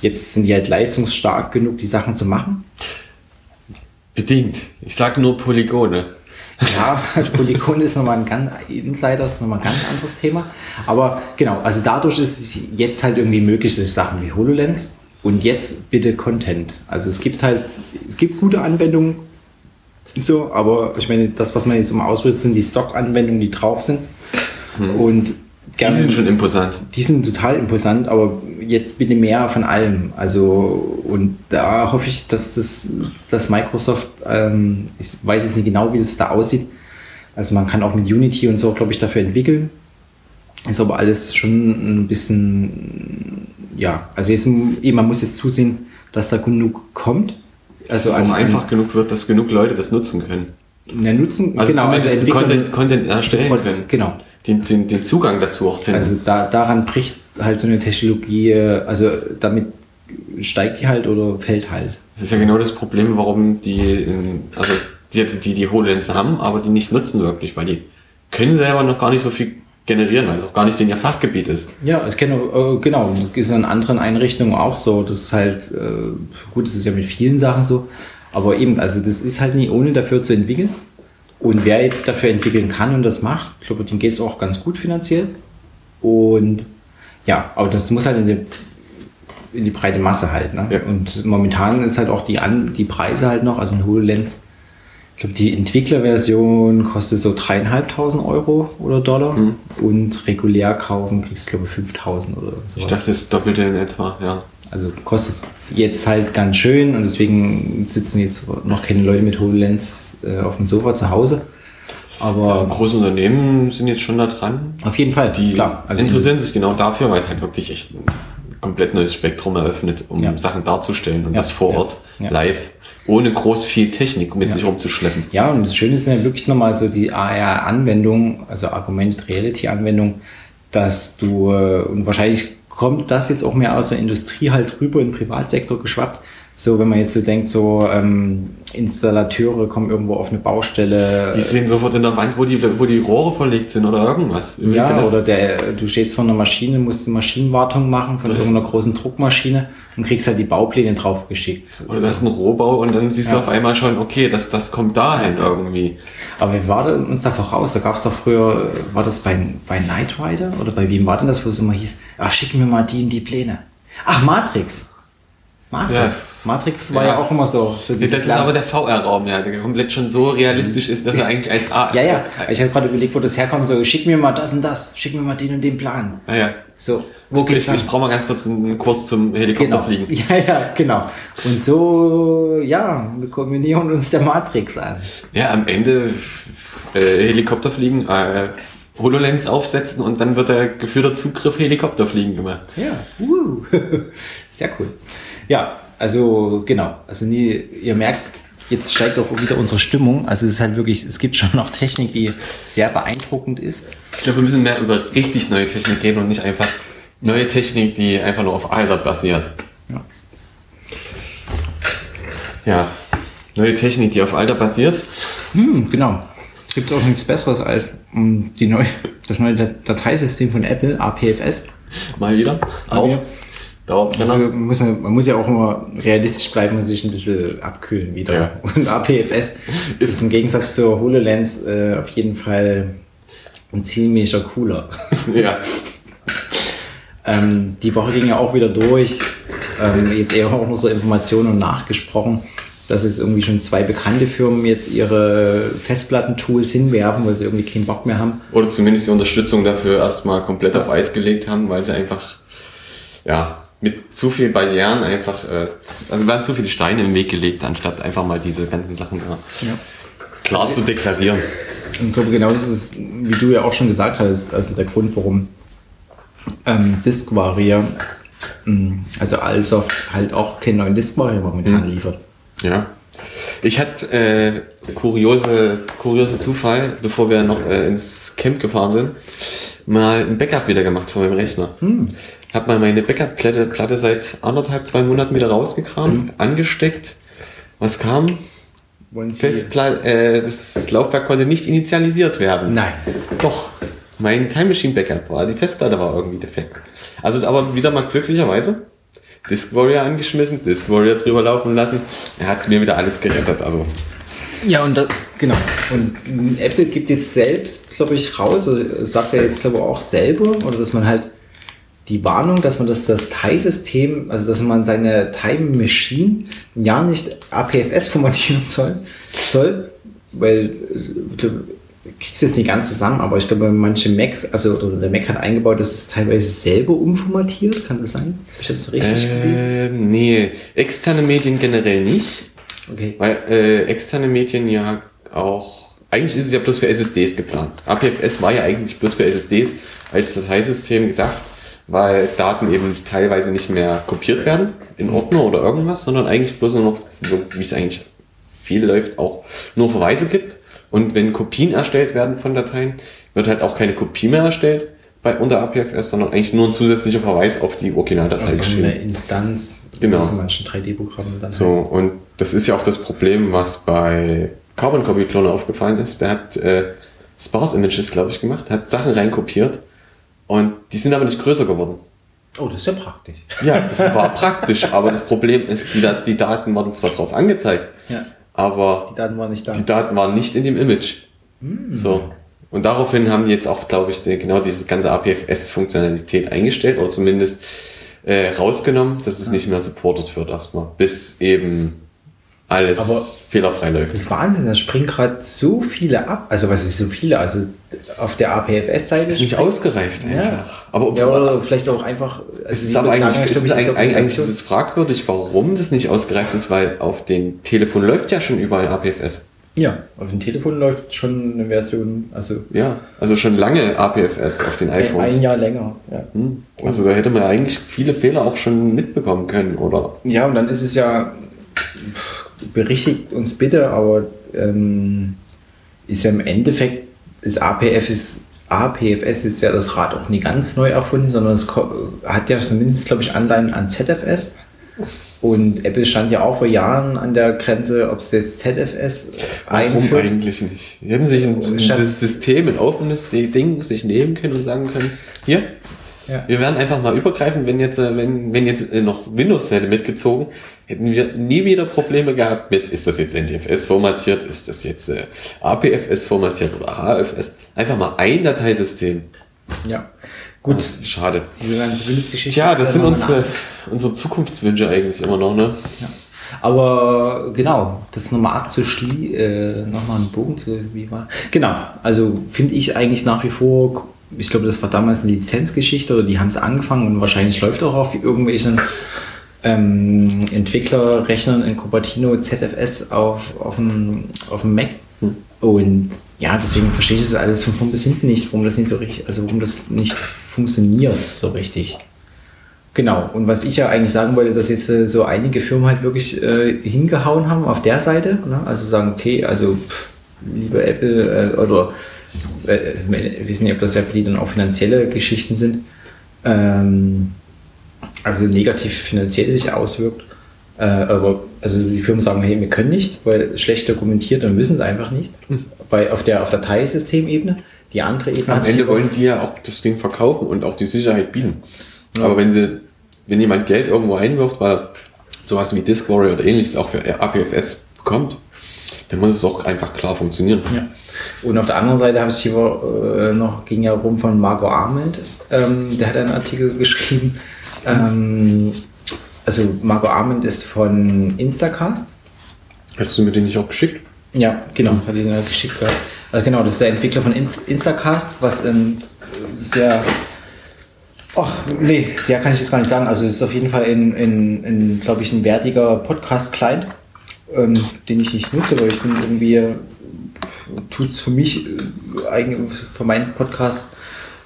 jetzt sind die halt leistungsstark genug, die Sachen zu machen. Bedingt. Ich sage nur Polygone. Ja, also <laughs> Polygon ist nochmal ein ganz, Insider ist nochmal ein ganz anderes Thema. Aber genau, also dadurch ist es jetzt halt irgendwie möglich, solche Sachen wie HoloLens und jetzt bitte Content. Also es gibt halt, es gibt gute Anwendungen, so, aber ich meine, das, was man jetzt immer ausprobiert, sind die Stock-Anwendungen, die drauf sind. Hm. Und gerne, die sind schon imposant. Die sind total imposant, aber jetzt bitte mehr von allem. Also, und da hoffe ich, dass das, dass Microsoft, ähm, ich weiß jetzt nicht genau, wie es da aussieht. Also man kann auch mit Unity und so, glaube ich, dafür entwickeln. Ist aber alles schon ein bisschen, ja, also jetzt, man muss jetzt zusehen, dass da genug kommt. Also dass es auch einfach genug wird, dass genug Leute das nutzen können. Ja, nutzen, also genau, zumindest also Content, Content erstellen können. Genau. Den, den, den Zugang dazu auch finden. Also da, daran bricht halt so eine Technologie, also damit steigt die halt oder fällt halt. Das ist ja genau das Problem, warum die, also die, die, die HoloLens haben, aber die nicht nutzen wirklich, weil die können selber noch gar nicht so viel generieren, weil es auch gar nicht in ihr Fachgebiet ist. Ja, ich kenne, äh, genau, das ist in anderen Einrichtungen auch so. Das ist halt, äh, gut, das ist ja mit vielen Sachen so, aber eben, also das ist halt nie ohne dafür zu entwickeln. Und wer jetzt dafür entwickeln kann und das macht, ich glaube, dem geht es auch ganz gut finanziell. Und ja, aber das muss halt in die, in die breite Masse halt. Ne? Ja. Und momentan ist halt auch die, An die Preise halt noch, also ein HoloLens ich glaube, die Entwicklerversion kostet so dreieinhalbtausend Euro oder Dollar hm. und regulär kaufen kriegst du, glaube ich, 5000 oder so. Ich dachte, das Doppelte in etwa, ja. Also kostet jetzt halt ganz schön und deswegen sitzen jetzt noch keine Leute mit HoloLens äh, auf dem Sofa zu Hause. Aber ja, große Unternehmen sind jetzt schon da dran. Auf jeden Fall, die klar. Also interessieren sich genau dafür, weil es halt wirklich echt ein komplett neues Spektrum eröffnet, um ja. Sachen darzustellen und ja, das vor Ort live ohne groß viel Technik mit ja. sich rumzuschleppen. Ja, und das Schöne ist ja wirklich nochmal so die AR-Anwendung, also Augmented Reality-Anwendung, dass du, äh, und wahrscheinlich kommt das jetzt auch mehr aus der Industrie halt rüber in den Privatsektor geschwappt, So, wenn man jetzt so denkt, so ähm, Installateure kommen irgendwo auf eine Baustelle. Die sehen sofort in der Wand, wo die, wo die Rohre verlegt sind oder irgendwas. Ja, Das- oder der, du stehst vor einer Maschine, musst eine Maschinenwartung machen von Das- irgendeiner großen Druckmaschine und kriegst halt die Baupläne draufgeschickt. Oder das ist ein Rohbau und dann siehst du Ja. auf einmal schon, okay, das, das kommt dahin irgendwie. Aber wir waren uns da voraus. Da gab es doch früher, war das bei, bei Knight Rider oder bei wem war denn das, wo es immer hieß, ach, schick mir mal die und die Pläne. Ach, Matrix. Matrix. Ja. Matrix war Ja. ja, auch immer so. so Das ist Lern- aber der VR-Raum, ja, der komplett schon so realistisch ist, dass er eigentlich als A. ja, ja. Ich habe gerade überlegt, wo das herkommt. So, schick mir mal das und das. Schick mir mal den und den Plan. Ja, ja. So, wo Ich, geht's lang? ich brauche mal ganz kurz einen Kurs zum Genau. Helikopterfliegen. <laughs> Ja, ja, genau. Und so, ja, wir kombinieren uns der Matrix an. Ja, am Ende äh, Helikopterfliegen, äh, HoloLens aufsetzen und dann wird der geführter Zugriff Helikopterfliegen gemacht. Ja, uh. <laughs> sehr cool. Ja, also genau. Also nie, ihr merkt, jetzt steigt auch wieder unsere Stimmung. Also es ist halt wirklich, es gibt schon noch Technik, die sehr beeindruckend ist. Ich glaube, wir müssen mehr über richtig neue Technik reden und nicht einfach neue Technik, die einfach nur auf Alter basiert. Ja. Ja, neue Technik, die auf Alter basiert. Hm, genau. Es gibt auch nichts Besseres als um, die neue, das neue Dat- Dateisystem von Apple, APFS. Mal wieder. Auch. Also man muss, man muss ja auch immer realistisch bleiben und sich ein bisschen abkühlen wieder. Ja. <laughs> Und APFS ist im Gegensatz zur HoloLens äh, auf jeden Fall ein ziemlicher cooler. <laughs> ja. Ähm, die Woche ging ja auch wieder durch. Ähm, jetzt eher auch nur so Informationen und nachgesprochen, dass es irgendwie schon zwei bekannte Firmen jetzt ihre Festplattentools hinwerfen, weil sie irgendwie keinen Bock mehr haben. Oder zumindest die Unterstützung dafür erstmal komplett auf Eis gelegt haben, weil sie einfach, ja, mit zu viel Barrieren einfach, äh, also werden zu viele Steine im Weg gelegt, anstatt einfach mal diese ganzen Sachen da klar zu deklarieren. Und ich glaube, genau das ist, wie du ja auch schon gesagt hast, also der Grund, warum ähm, Diskvaria, mh, also Alsoft halt auch keinen neuen Diskvaria momentan liefert. Ja. Ich hatte äh, kuriose, kuriose Zufall, bevor wir noch äh, ins Camp gefahren sind, mal ein Backup wieder gemacht von meinem Rechner. Hab mal meine Backup-Platte Platte seit anderthalb, zwei Monaten wieder rausgekramt, angesteckt. Was kam? Wollen Sie Festpla äh, das Laufwerk konnte nicht initialisiert werden. Nein. Doch. Mein Time Machine Backup war, die Festplatte war irgendwie defekt. Also aber wieder mal glücklicherweise. Disk Warrior angeschmissen, Disk Warrior drüber laufen lassen. Er hat's mir wieder alles gerettet. Also Ja, und das, genau. Und Apple gibt jetzt selbst, glaube ich, raus, also sagt er jetzt, glaube ich, auch selber, oder dass man halt die Warnung, dass man das, das TIE-System, also dass man seine Time Machine ja nicht APFS formatieren soll, soll weil, äh, ich ich krieg's jetzt nicht ganz zusammen, aber ich glaube, manche Macs, also der Mac hat eingebaut, dass es teilweise selber umformatiert, kann das sein? Habe ich das so richtig gelesen? ähm, nee, externe Medien generell nicht, Okay. weil äh, externe Medien ja auch eigentlich ist es ja bloß für SSDs geplant. APFS war ja eigentlich bloß für SSDs als Dateisystem gedacht, weil Daten eben teilweise nicht mehr kopiert werden in Ordner oder irgendwas, sondern eigentlich bloß nur noch, so wie es eigentlich viel läuft, auch nur Verweise gibt. Und wenn Kopien erstellt werden von Dateien, wird halt auch keine Kopie mehr erstellt bei unter APFS, sondern eigentlich nur ein zusätzlicher Verweis auf die Originaldatei Also geschrieben. eine Instanz, Genau. es in manchen 3D-Programmen dann So, heißt. und das ist ja auch das Problem, was bei Carbon Copy Cloner aufgefallen ist. Der hat äh, Sparse Images, glaube ich, gemacht, hat Sachen reinkopiert und die sind aber nicht größer geworden. Oh, das ist ja praktisch. Ja, das war praktisch, aber das Problem ist, die, die Daten wurden zwar drauf angezeigt, Ja. aber Die Daten waren nicht da. die Daten waren nicht in dem Image. So. Und daraufhin haben die jetzt auch, glaube ich, genau diese ganze APFS-Funktionalität eingestellt oder zumindest äh, rausgenommen, dass es nicht mehr supported wird erstmal, bis eben alles Aber fehlerfrei läuft. Das ist Wahnsinn, da springen gerade so viele ab. Also was ist so viele? Also auf der APFS-Seite. ist nicht ausgereift Ja. einfach. Aber, Ja, oder vielleicht auch einfach. Also es ist aber eigentlich, ja, es ist ich, eigentlich, eigentlich ist es fragwürdig, warum das nicht ausgereift ist, weil auf dem Telefon läuft ja schon überall APFS. Ja, auf dem Telefon läuft schon eine Version, also Ja, also schon lange APFS auf den iPhones. ein Jahr länger. Ja. Hm. Also da hätte man eigentlich viele Fehler auch schon mitbekommen können, oder? ja, und dann ist es ja, berichtigt uns bitte, aber ähm, ist ja im Endeffekt, ist APFS, APFS ist ja das Rad auch nie ganz neu erfunden, sondern es hat ja zumindest, glaube ich, Anleihen an ZFS. Und Apple stand ja auch vor Jahren an der Grenze, ob es jetzt ZFS Warum einführt. eigentlich nicht? Die hätten sich ein, ein System, ein offenes Ding sich nehmen können und sagen können, hier, Ja. wir werden einfach mal übergreifen, wenn jetzt, äh, wenn, wenn jetzt äh, noch Windows wäre mitgezogen, hätten wir nie wieder Probleme gehabt mit, ist das jetzt NTFS formatiert, ist das jetzt äh, APFS formatiert oder HFS. Einfach mal ein Dateisystem. Ja. Gut, Schade. diese ganze Windows-Geschichte. Tja, das ja sind unsere, unsere Zukunftswünsche eigentlich immer noch, ne? Aber genau, das nochmal abzuschließen, äh, nochmal einen Bogen zu, wie war. Genau, also finde ich eigentlich nach wie vor, ich glaube, das war damals eine Lizenzgeschichte oder die haben es angefangen und wahrscheinlich läuft auch auf irgendwelchen ähm, Entwicklerrechnern in Cupertino ZFS auf, auf, dem, auf dem Mac. Und ja, deswegen verstehe ich das alles von vorn bis hinten nicht, warum das nicht so richtig, also warum das nicht funktioniert so richtig. Genau, und was ich ja eigentlich sagen wollte, dass jetzt äh, so einige Firmen halt wirklich äh, hingehauen haben auf der Seite. Ne? Also sagen, okay, also pff, liebe Apple, äh, oder äh, wir wissen ja, ob das ja für die dann auch finanzielle Geschichten sind, ähm, also negativ finanziell sich auswirkt. Äh, aber also die Firmen sagen, hey, wir können nicht, weil schlecht dokumentiert und wissen es einfach nicht. Bei, auf der auf Dateisystemebene. Die andere Ebene Am Ende wollen die ja auch das Ding verkaufen und auch die Sicherheit bieten. Aber wenn sie, wenn jemand Geld irgendwo einwirft, weil er sowas wie Warrior oder ähnliches auch für APFS bekommt, dann muss es auch einfach klar funktionieren. Ja. Und auf der anderen Seite habe ich hier äh, noch, ging ja rum von Margot Arment, ähm, der hat einen Artikel geschrieben. Ähm, also Margot Arment ist von Instacast. Hättest du mir den nicht auch geschickt? Ja, genau, hat ihn ja geschickt gehabt. Also genau, das ist der Entwickler von Inst Instacast, was ähm, sehr Ach, nee, sehr kann ich jetzt gar nicht sagen. Also es ist auf jeden Fall ein, ein, ein glaube ich, ein wertiger Podcast-Client, ähm, den ich nicht nutze, weil ich bin irgendwie, tut es für mich, äh, eigentlich für meinen Podcast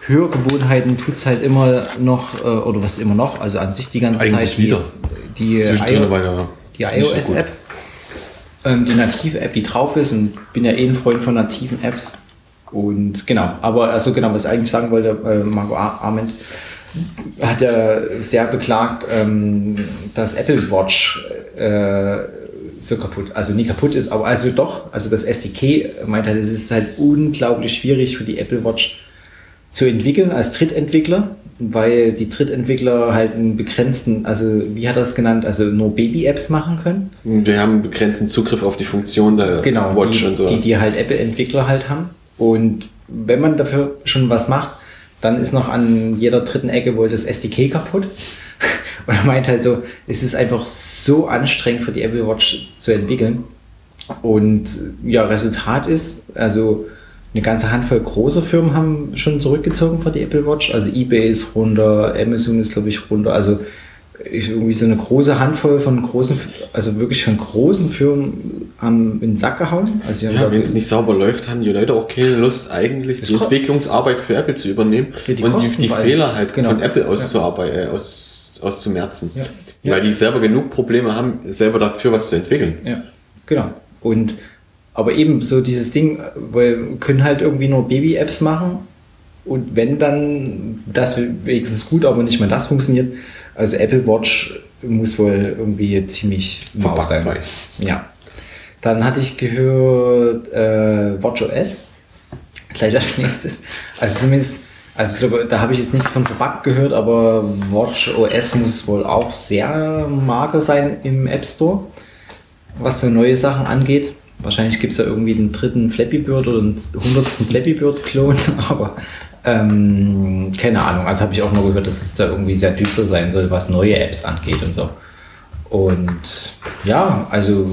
Hörgewohnheiten tut es halt immer noch, äh, oder was immer noch, also an sich die ganze Eigentlich Zeit wieder. die, die die nicht so iOS-App, ähm, die native App, die drauf ist und bin ja eh ein Freund von nativen Apps. Und genau, aber also genau, was ich eigentlich sagen wollte, äh, Marco Ar- Arment hat ja sehr beklagt, ähm, dass Apple Watch äh, so kaputt, also nie kaputt ist, aber also doch, also das SDK meint halt, es ist halt unglaublich schwierig für die Apple Watch zu entwickeln als Drittentwickler, weil die Drittentwickler halt einen begrenzten, also wie hat er es genannt, also nur Baby-Apps machen können. Wir haben begrenzten Zugriff auf die Funktion der Genau, Watch die, und sowas. die, die halt Apple-Entwickler halt haben. Und wenn man dafür schon was macht, dann ist noch an jeder dritten Ecke wohl das SDK kaputt. <laughs> Und er meint halt so, es ist einfach so anstrengend für die Apple Watch zu entwickeln. Und ja, Resultat ist, also eine ganze Handvoll großer Firmen haben schon zurückgezogen für die Apple Watch. Also eBay ist runter, Amazon ist glaube ich runter. Also irgendwie so eine große Handvoll von großen, also wirklich von großen Firmen haben in den Sack gehauen. Also ja, wenn es nicht sauber läuft, haben die Leute auch keine Lust, eigentlich die Entwicklungsarbeit für Apple zu übernehmen Ja, die und die, die vor. Fehler halt Genau. von Apple auszuarbeiten, äh, aus, auszumerzen. Ja. Weil die selber genug Probleme haben, selber dafür was zu entwickeln. Ja, genau. Und aber eben so dieses Ding, weil wir können halt irgendwie nur Baby-Apps machen und wenn dann das wenigstens gut, aber nicht mal das funktioniert. Also Apple Watch muss wohl irgendwie ziemlich mau Verpackt sein. sein. Ja. Dann hatte ich gehört äh, WatchOS. Gleich als <laughs> nächstes. Also zumindest, also ich glaube, da habe ich jetzt nichts von verbuggt gehört, aber WatchOS muss wohl auch sehr mager sein im App Store, was so neue Sachen angeht. Wahrscheinlich gibt es ja irgendwie den dritten Flappy Bird oder den hundertsten Flappy Bird-Klon, <laughs> aber ähm, keine Ahnung. Also habe ich auch nur gehört, dass es da irgendwie sehr düster sein soll, was neue Apps angeht und so. Und ja, also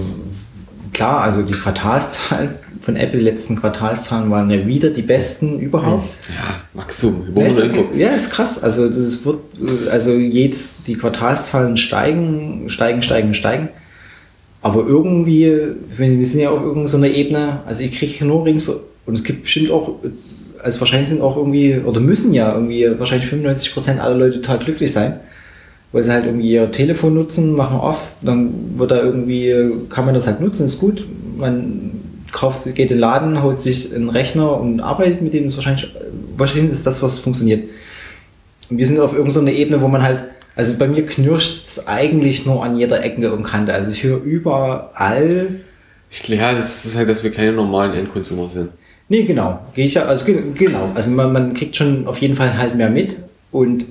klar, also die Quartalszahlen von Apple, die letzten Quartalszahlen waren ja wieder die besten überhaupt. Ja, Maximum, wo Ja, ist, okay. ja, ist krass. Also das wird, also jedes, die Quartalszahlen steigen, steigen, steigen, steigen. Aber irgendwie, wir sind ja auf irgendeiner Ebene, also ich kriege nur rings, und es gibt bestimmt auch, also wahrscheinlich sind auch irgendwie, oder müssen ja irgendwie wahrscheinlich 95% aller Leute total glücklich sein, weil sie halt irgendwie ihr Telefon nutzen, machen off, dann wird da irgendwie, kann man das halt nutzen, ist gut. Man kauft, geht in den Laden, holt sich einen Rechner und arbeitet mit dem, ist wahrscheinlich, wahrscheinlich ist das, was funktioniert. Und wir sind auf irgendeiner Ebene, wo man halt Also bei mir knirscht es eigentlich nur an jeder Ecke und Kante. Also ich höre überall. Ich, ja, das ist halt, dass wir keine normalen Endkonsumer sind. Nee, genau. Gehe ich ja, also ge- genau. Also man, man kriegt schon auf jeden Fall halt mehr mit und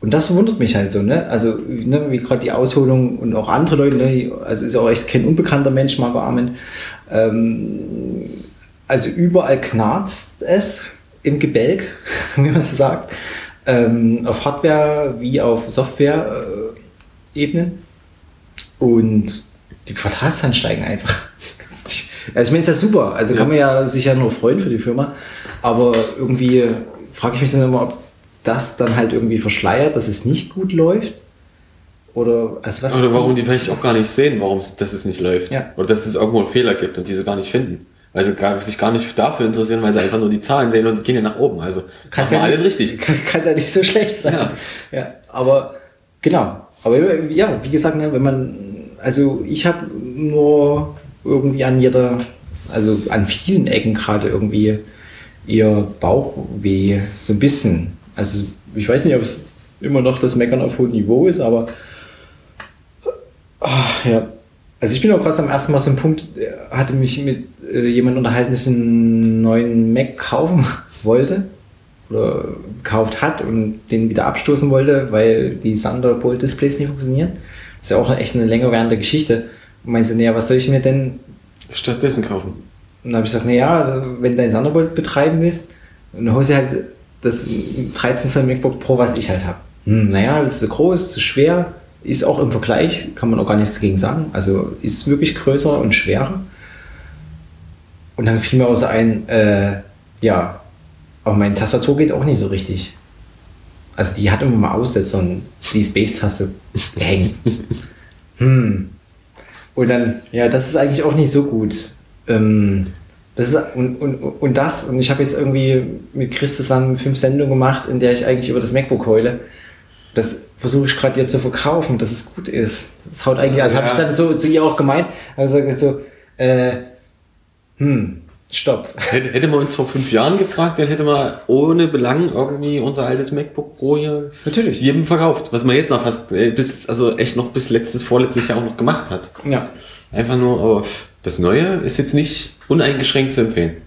und das verwundert mich halt so, ne? Also, ne, wie gerade die Ausholung und auch andere Leute, ne? also ist ja auch echt kein unbekannter Mensch, Marco Arment. Ähm, also überall knarzt es im Gebälk, <laughs> wie man so sagt. Ähm, auf Hardware wie auf Software-Ebenen. Und die Quartalszahlen steigen einfach. <laughs> Also ich meine, ist das super. Also kann man ja sich ja nur freuen für die Firma. Aber irgendwie frage ich mich dann immer, ob das dann halt irgendwie verschleiert, dass es nicht gut läuft. Oder also was Oder warum die vielleicht auch gar nicht sehen, warum es, dass es nicht läuft. Ja. Oder dass es irgendwo einen Fehler gibt und diese gar nicht finden. Weil sie gar, sich gar nicht dafür interessieren, weil sie einfach nur die Zahlen sehen und die gehen ja nach oben. Also wir ja alles nicht, richtig. <laughs> Kann, kann ja nicht so schlecht sein. Ja. Ja. aber genau. Aber ja, wie gesagt, ne, wenn man, also ich habe nur irgendwie an jeder, also an vielen Ecken gerade irgendwie ihr Bauchweh so ein bisschen. Also ich weiß nicht, ob es immer noch das Meckern auf hohem Niveau ist, aber ach, ja. Also ich bin auch gerade am ersten Mal so ein Punkt, äh, hatte mich mit äh, jemandem unterhalten, der einen neuen Mac kaufen <laughs> wollte oder gekauft hat und den wieder abstoßen wollte, weil die Thunderbolt Displays nicht funktionieren. Das ist ja auch echt eine länger währende Geschichte. Und meinte so, naja, was soll ich mir denn? Stattdessen kaufen. Und dann habe ich gesagt, naja, wenn du dein Thunderbolt betreiben willst, dann holst du halt das 13 Zoll MacBook Pro, was ich halt habe. Hm, naja, das ist zu groß, zu schwer, ist auch im Vergleich, kann man auch gar nichts dagegen sagen. Also ist wirklich größer und schwerer. Und dann fiel mir auch so ein, äh, ja, aber meine Tastatur geht auch nicht so richtig. Also die hat immer mal Aussetzer und die Space-Taste <laughs> hängt. Hm. Und dann, ja, das ist eigentlich auch nicht so gut. Ähm, das ist, und, und, und das, und ich habe jetzt irgendwie mit Chris zusammen fünf Sendungen gemacht, in der ich eigentlich über das MacBook heule. Das versuche ich gerade ihr zu verkaufen, dass es gut ist. Das haut eigentlich, also habe ich Ja. dann so zu ihr auch gemeint, also so, äh, hm, stopp. <laughs> Hätte, hätte man uns vor fünf Jahren gefragt, dann hätte man ohne Belang irgendwie unser altes MacBook Pro hier Natürlich. jedem verkauft. Was man jetzt noch fast äh, bis, also echt noch bis letztes, vorletztes Jahr auch noch gemacht hat. Ja. Einfach nur, aber das Neue ist jetzt nicht uneingeschränkt zu empfehlen.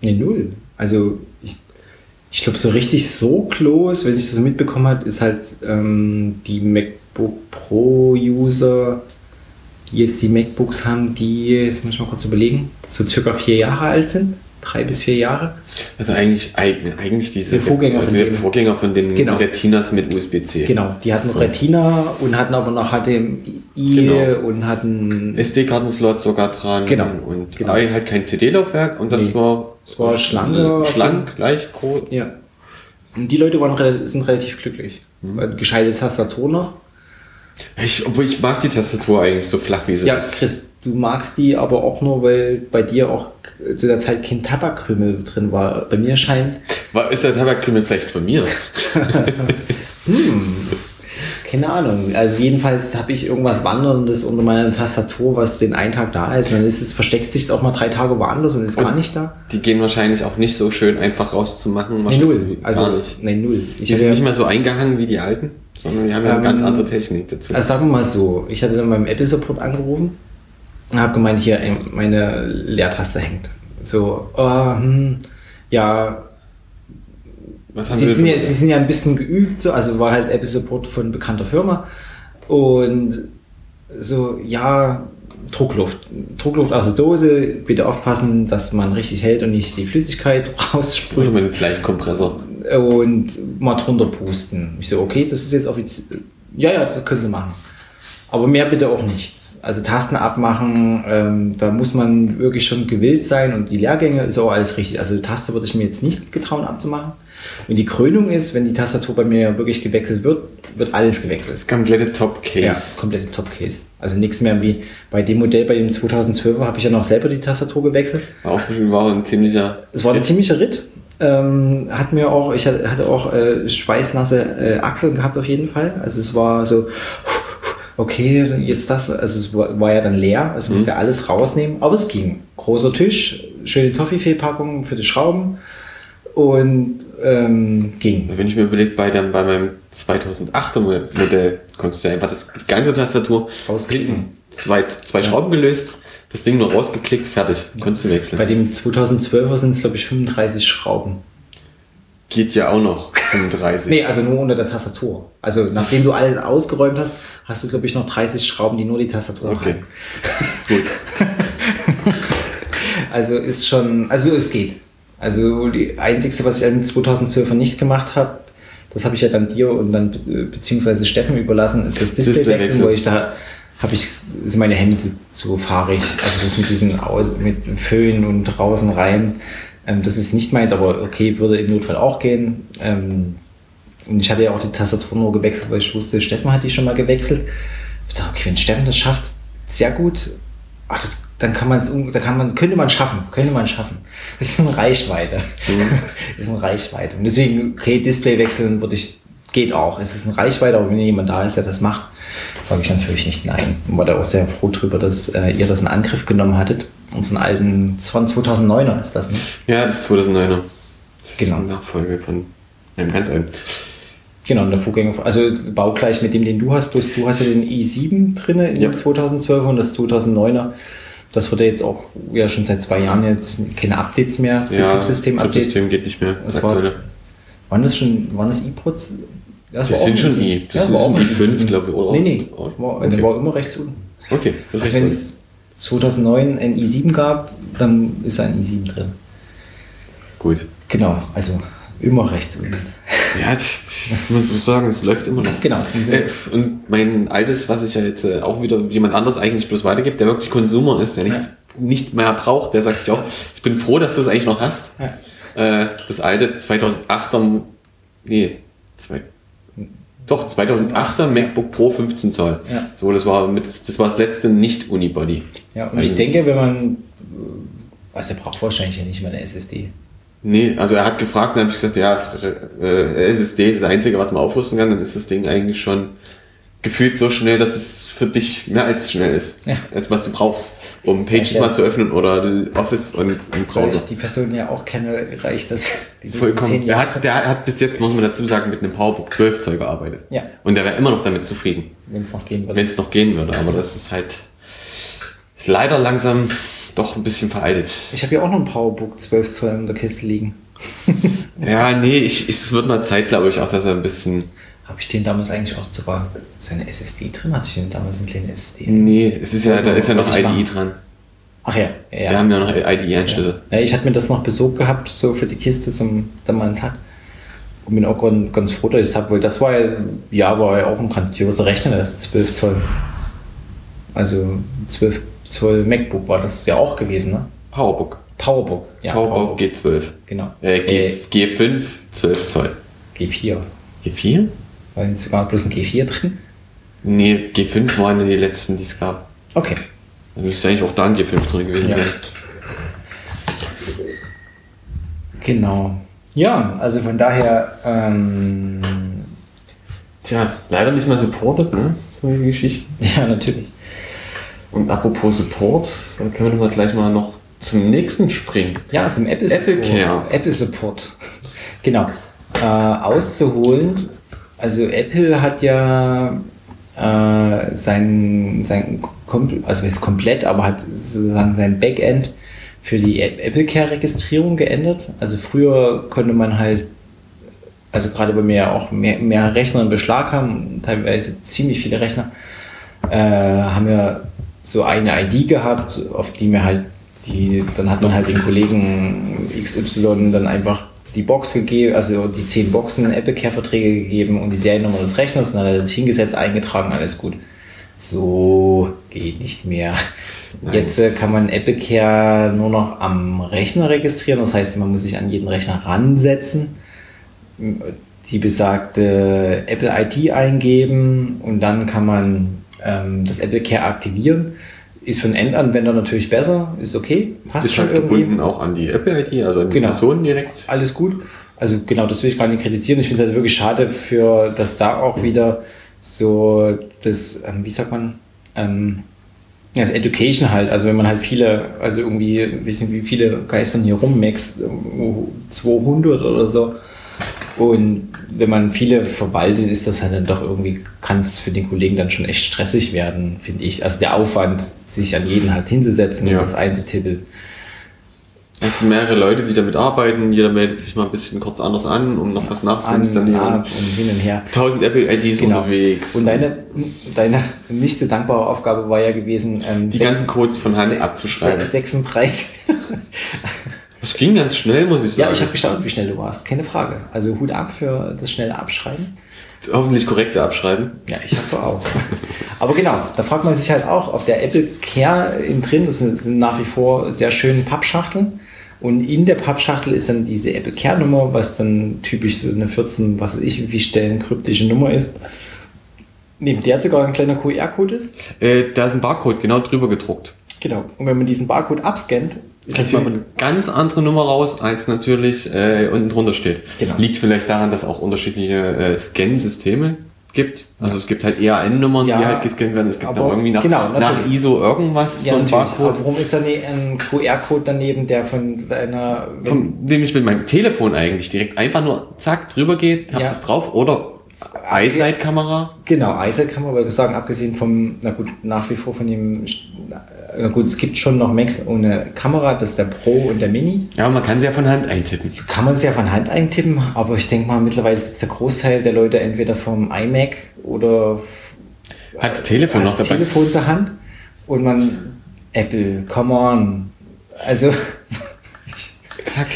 Nee, null. Also ich, glaube, so richtig so close, wenn ich das so mitbekommen habe, ist halt ähm, die MacBook Pro-User, die jetzt die MacBooks haben, die, jetzt muss ich mal kurz überlegen, so circa vier Jahre alt sind. Drei bis vier Jahre. Also eigentlich, eig- eigentlich diese Der Vorgänger also von dem. Vorgänger von den Genau. Retinas mit USB-C. Genau, die hatten So. Retina und hatten aber noch HDMI Genau. und hatten. SD-Kartenslot sogar dran Genau. und Genau. halt kein CD-Laufwerk und das Nee. war, Es war schlanker. schlank, leicht groß. Ja. Und die Leute waren, sind relativ glücklich. Mhm. Gescheite Tastatur noch. Ich, obwohl ich mag die Tastatur eigentlich so flach, wie sie Ja, ist. Chris, du magst die aber auch nur, weil bei dir auch zu der Zeit kein Tabakkrümel drin war. Bei mir scheint, War, ist der Tabakkrümel vielleicht von mir? <laughs> keine Ahnung. Also jedenfalls habe ich irgendwas Wanderndes unter meiner Tastatur, was den einen Tag da ist. Und dann ist es, versteckt sich auch mal drei Tage woanders und ist gar Und- nicht da. Die gehen wahrscheinlich auch nicht so schön einfach rauszumachen. Wahrscheinlich null. Also, gar nicht. nee, null. Ich Die sind nicht mehr so eingehangen wie die alten, sondern die haben ja eine Ähm, ganz andere Technik dazu. Also sagen wir mal so, ich hatte dann beim Apple Support angerufen habe gemeint, hier meine Leertaste hängt. So, oh, hm, ja, Sie sind, ja, sie sind ja ein bisschen geübt, so, also war halt Apple Support von bekannter Firma. Und so, ja, Druckluft. Druckluft aus der Dose, bitte aufpassen, dass man richtig hält und nicht die Flüssigkeit <laughs> Oder raussprüht. mit dem gleichen Kompressor. Und mal drunter pusten. Ich so, okay, das ist jetzt offiziell. Ja, ja, das können Sie machen. Aber mehr bitte auch nicht. Also Tasten abmachen, ähm, da muss man wirklich schon gewillt sein und die Lehrgänge ist auch alles richtig. Also die Taste würde ich mir jetzt nicht getrauen abzumachen. Und die Krönung ist, wenn die Tastatur bei mir wirklich gewechselt wird, wird alles gewechselt. Das komplette Top-Case. Ja, komplette Top-Case. Also nichts mehr wie bei dem Modell, bei dem 2012er habe ich ja noch selber die Tastatur gewechselt. War auch war ein ziemlicher. Es war ein ziemlicher Ritt. Ähm, hat mir auch, ich hatte auch äh, schweißnasse äh, Achseln gehabt auf jeden Fall. Also es war so, okay, jetzt das, also es war, ja dann leer, also musste ja alles rausnehmen, aber es ging. Großer Tisch, schöne Toffifee-Packung für die Schrauben und ähm, ging. Wenn ich mir überlege, bei, dem, bei meinem 2008er Modell konntest du einfach das, die ganze Tastatur Rausklicken. zwei, zwei Schrauben gelöst, das Ding nur rausgeklickt, fertig, konntest du wechseln. Bei dem 2012er sind es, glaube ich, 35 Schrauben. Geht ja auch noch 35. Nee, also nur unter der Tastatur. Also nachdem du alles ausgeräumt hast, hast du, glaube ich, noch 30 Schrauben, die nur die Tastatur Okay. halten. <laughs> <laughs> Gut. Also ist schon, also es geht. Also die einzigste, was ich im 2012er nicht gemacht habe, das habe ich ja dann dir und dann be- beziehungsweise Steffen überlassen, ist das Display wechseln, wo ich da habe ich sind meine Hände so, so fahrig. Also das mit diesen Aus, mit Föhn und draußen rein, ähm, das ist nicht meins, aber okay, würde im Notfall auch gehen. Ähm, und ich hatte ja auch die Tastatur nur gewechselt, weil ich wusste, Steffen hat die schon mal gewechselt. Ich dachte, okay, wenn Steffen das schafft, sehr gut. Ach, das, dann kann man es, da kann man, könnte man schaffen, könnte man schaffen. <laughs> Das ist eine Reichweite. <laughs> Das ist eine Reichweite. Und deswegen, okay, Display wechseln würde ich, geht auch. Es ist eine Reichweite, aber wenn jemand da ist, der das macht, sage ich natürlich nicht nein. Und war da auch sehr froh drüber, dass äh, ihr das in Angriff genommen hattet. Unseren alten, das war ein 2009er ist das, ne? Ja, das ist 2009er. Das Genau. ist eine Nachfolge von einem ganz alten. Genau, der Vorgänger, also baugleich mit dem, den du hast, bloß du hast ja den i7 drinne in Ja. dem 2012 und das 2009er. Das wird ja jetzt auch ja schon seit zwei Jahren jetzt keine Updates mehr, das Ja, Betriebssystem-Updates. Betriebssystem geht nicht mehr. Das Das war-. Waren das schon, waren das i-Proz? Ja, Das auch sind schon i7. i. Das ja, ist auch ein ein i5, i7. glaube ich, oder? Nee, nee, war, okay. der war immer rechts unten. Okay, das Also wenn es 2009 ein i7 gab, dann ist ein i7 drin. Gut. Genau, also immer rechts unten. Ja, das muss man so sagen, es läuft immer noch. Genau. Äh, und mein altes, was ich ja jetzt äh, auch wieder jemand anders eigentlich bloß weitergibt, der wirklich Konsumer ist, der nichts, nichts mehr braucht, der sagt sich auch, ich bin froh, dass du es eigentlich noch hast. Ja. Äh, das alte 2008er, nee, zwei, doch 2008er MacBook Pro 15 Zoll. Ja. So, das war mit, das war das letzte nicht Unibody. Ja, und ich Eigentlich. denke, wenn man, äh, also er braucht wahrscheinlich ja nicht mal eine SSD. Nee, also er hat gefragt, dann habe ich gesagt, ja, äh, SSD ist das Einzige, was man aufrüsten kann, dann ist das Ding eigentlich schon gefühlt so schnell, dass es für dich mehr als schnell ist, Ja. als was du brauchst, um Pages Ja, mal zu öffnen oder Office und im Weil Browser. ich die Person ja auch kenne, reicht das Vollkommen. Der hat, der hat bis jetzt, muss man dazu sagen, mit einem PowerBook 12 Zoll gearbeitet. Ja. Und der wäre immer noch damit zufrieden, Wenn es noch gehen würde. wenn es noch gehen würde. Aber das ist halt leider langsam doch ein bisschen veraltet. Ich habe ja auch noch ein Powerbook 12 Zoll in der Kiste liegen. <laughs> Ja, nee, ich, ich, es wird mal Zeit, glaube ich, auch, dass er ein bisschen Habe ich den damals eigentlich auch sogar seine SSD drin? Hatte ich den damals eine kleine SSD? Nee, es ist ja, da ist ja noch IDE dran. Ach ja, ja. Wir haben ja noch IDE-Anschlüsse. Ja, ich hatte mir das noch besorgt gehabt, so für die Kiste zum damals hat. Und bin auch ganz, ganz froh, dass ich es habe, weil das war ja, ja, war ja auch ein grandioser Rechner, das ist 12 Zoll. Also 12 Zoll MacBook war das ja auch gewesen, ne? Powerbook. Powerbook. Ja, Powerbook G12. Genau. Äh, Äh, G, G5, 12 Zoll. G4. G4? War jetzt sogar bloß ein G4 drin? Nee, G5 waren ja die letzten, die es gab. Okay. Da müsste eigentlich auch da ein G5 drin gewesen Ja. sein. Genau. Ja, also von daher, ähm, Tja, leider nicht mehr supported, ne? Solche Geschichten. <laughs> ja, natürlich. Und apropos Support, dann können wir doch mal gleich mal noch zum nächsten springen. Ja, zum Apple Apple Support. Care. Apple Support. genau. Äh, auszuholen. Also Apple hat ja äh, sein, sein also ist komplett, aber hat sozusagen sein Backend für die App- Apple Care Registrierung geändert. Also früher konnte man halt, also gerade bei mir ja auch mehr, mehr Rechner in Beschlag haben, teilweise ziemlich viele Rechner, äh, haben wir so eine ID gehabt, auf die mir halt die, dann hat man halt den Kollegen XY dann einfach die Box gegeben, also die zehn Boxen Apple Care Verträge gegeben und die Seriennummer des Rechners und dann hat er sich hingesetzt, eingetragen, alles gut. So geht nicht mehr. Nein. Jetzt äh, kann man Apple Care nur noch am Rechner registrieren, das heißt, man muss sich an jeden Rechner ransetzen die besagte Apple ID eingeben und dann kann man ähm, das Apple Care aktivieren. Ist für einen Endanwender natürlich besser, ist okay, passt Ist schon halt irgendwie. gebunden auch an die Apple-ID, also an die Genau. Person direkt. Alles gut. Also genau, das will ich gar nicht kritisieren. Ich finde es halt wirklich schade, für, dass da auch wieder so das, ähm, wie sagt man, ähm, Ja, das Education halt, also wenn man halt viele, also irgendwie, wie viele geistern hier rummaxt, 200 oder so. Und wenn man viele verwaltet, ist das halt dann doch irgendwie, kann es für den Kollegen dann schon echt stressig werden, finde ich. Also der Aufwand, sich an jeden halt hinzusetzen Ja. und das einzutippeln. Es sind mehrere Leute, die damit arbeiten. Jeder meldet sich mal ein bisschen kurz anders an, um noch was An, nachzuinstallieren. ab und hin und her. 1000 Apple-IDs Genau. unterwegs. Und deine, deine nicht so dankbare Aufgabe war ja gewesen, ähm, die sechs- ganzen Codes von Hand abzuschreiben. 36. <laughs> Es ging ganz schnell, muss ich sagen. ja, ich habe gestaunt, wie schnell du warst. Keine Frage. Also Hut ab für das schnelle Abschreiben. Hoffentlich korrekte abschreiben. Ja, ich hoffe auch. Aber genau, da fragt man sich halt auch, auf der Apple Care innen drin, das sind, sind nach wie vor sehr schöne Pappschachteln. Und in der Pappschachtel ist dann diese Apple Care Nummer, was dann typisch so eine 14, was weiß ich, wie Stellen kryptische Nummer ist. Neben der sogar ein kleiner QR-Code ist. Äh, da ist ein Barcode genau drüber gedruckt. Genau. Und wenn man diesen Barcode abscannt, ist Kriegt man eine ganz andere Nummer raus, als natürlich äh, unten drunter steht. Genau. Liegt vielleicht daran, dass auch unterschiedliche äh, Scan-Systeme gibt. Also es gibt halt EAN-Nummern, Ja, die halt gescannt werden. Es gibt aber- irgendwie nach, genau, nach. ISO irgendwas, ja, so ein Barcode. warum ist da ein QR-Code daneben, der von seiner, Von dem ich mit meinem Telefon eigentlich direkt einfach nur zack drüber geht, hab Ja. das drauf oder Eyesight-Kamera. Genau, kann man aber sagen, abgesehen vom, na gut, nach wie vor von dem, na gut, es gibt schon noch Macs ohne Kamera, das ist der Pro und der Mini. Ja, man kann sie ja von Hand eintippen. Kann man es ja von Hand eintippen, aber ich denke mal, mittlerweile sitzt der Großteil der Leute entweder vom iMac oder Hat das Telefon noch dabei. Telefon zur Hand und man, Apple, come on. Also, <laughs> Zack.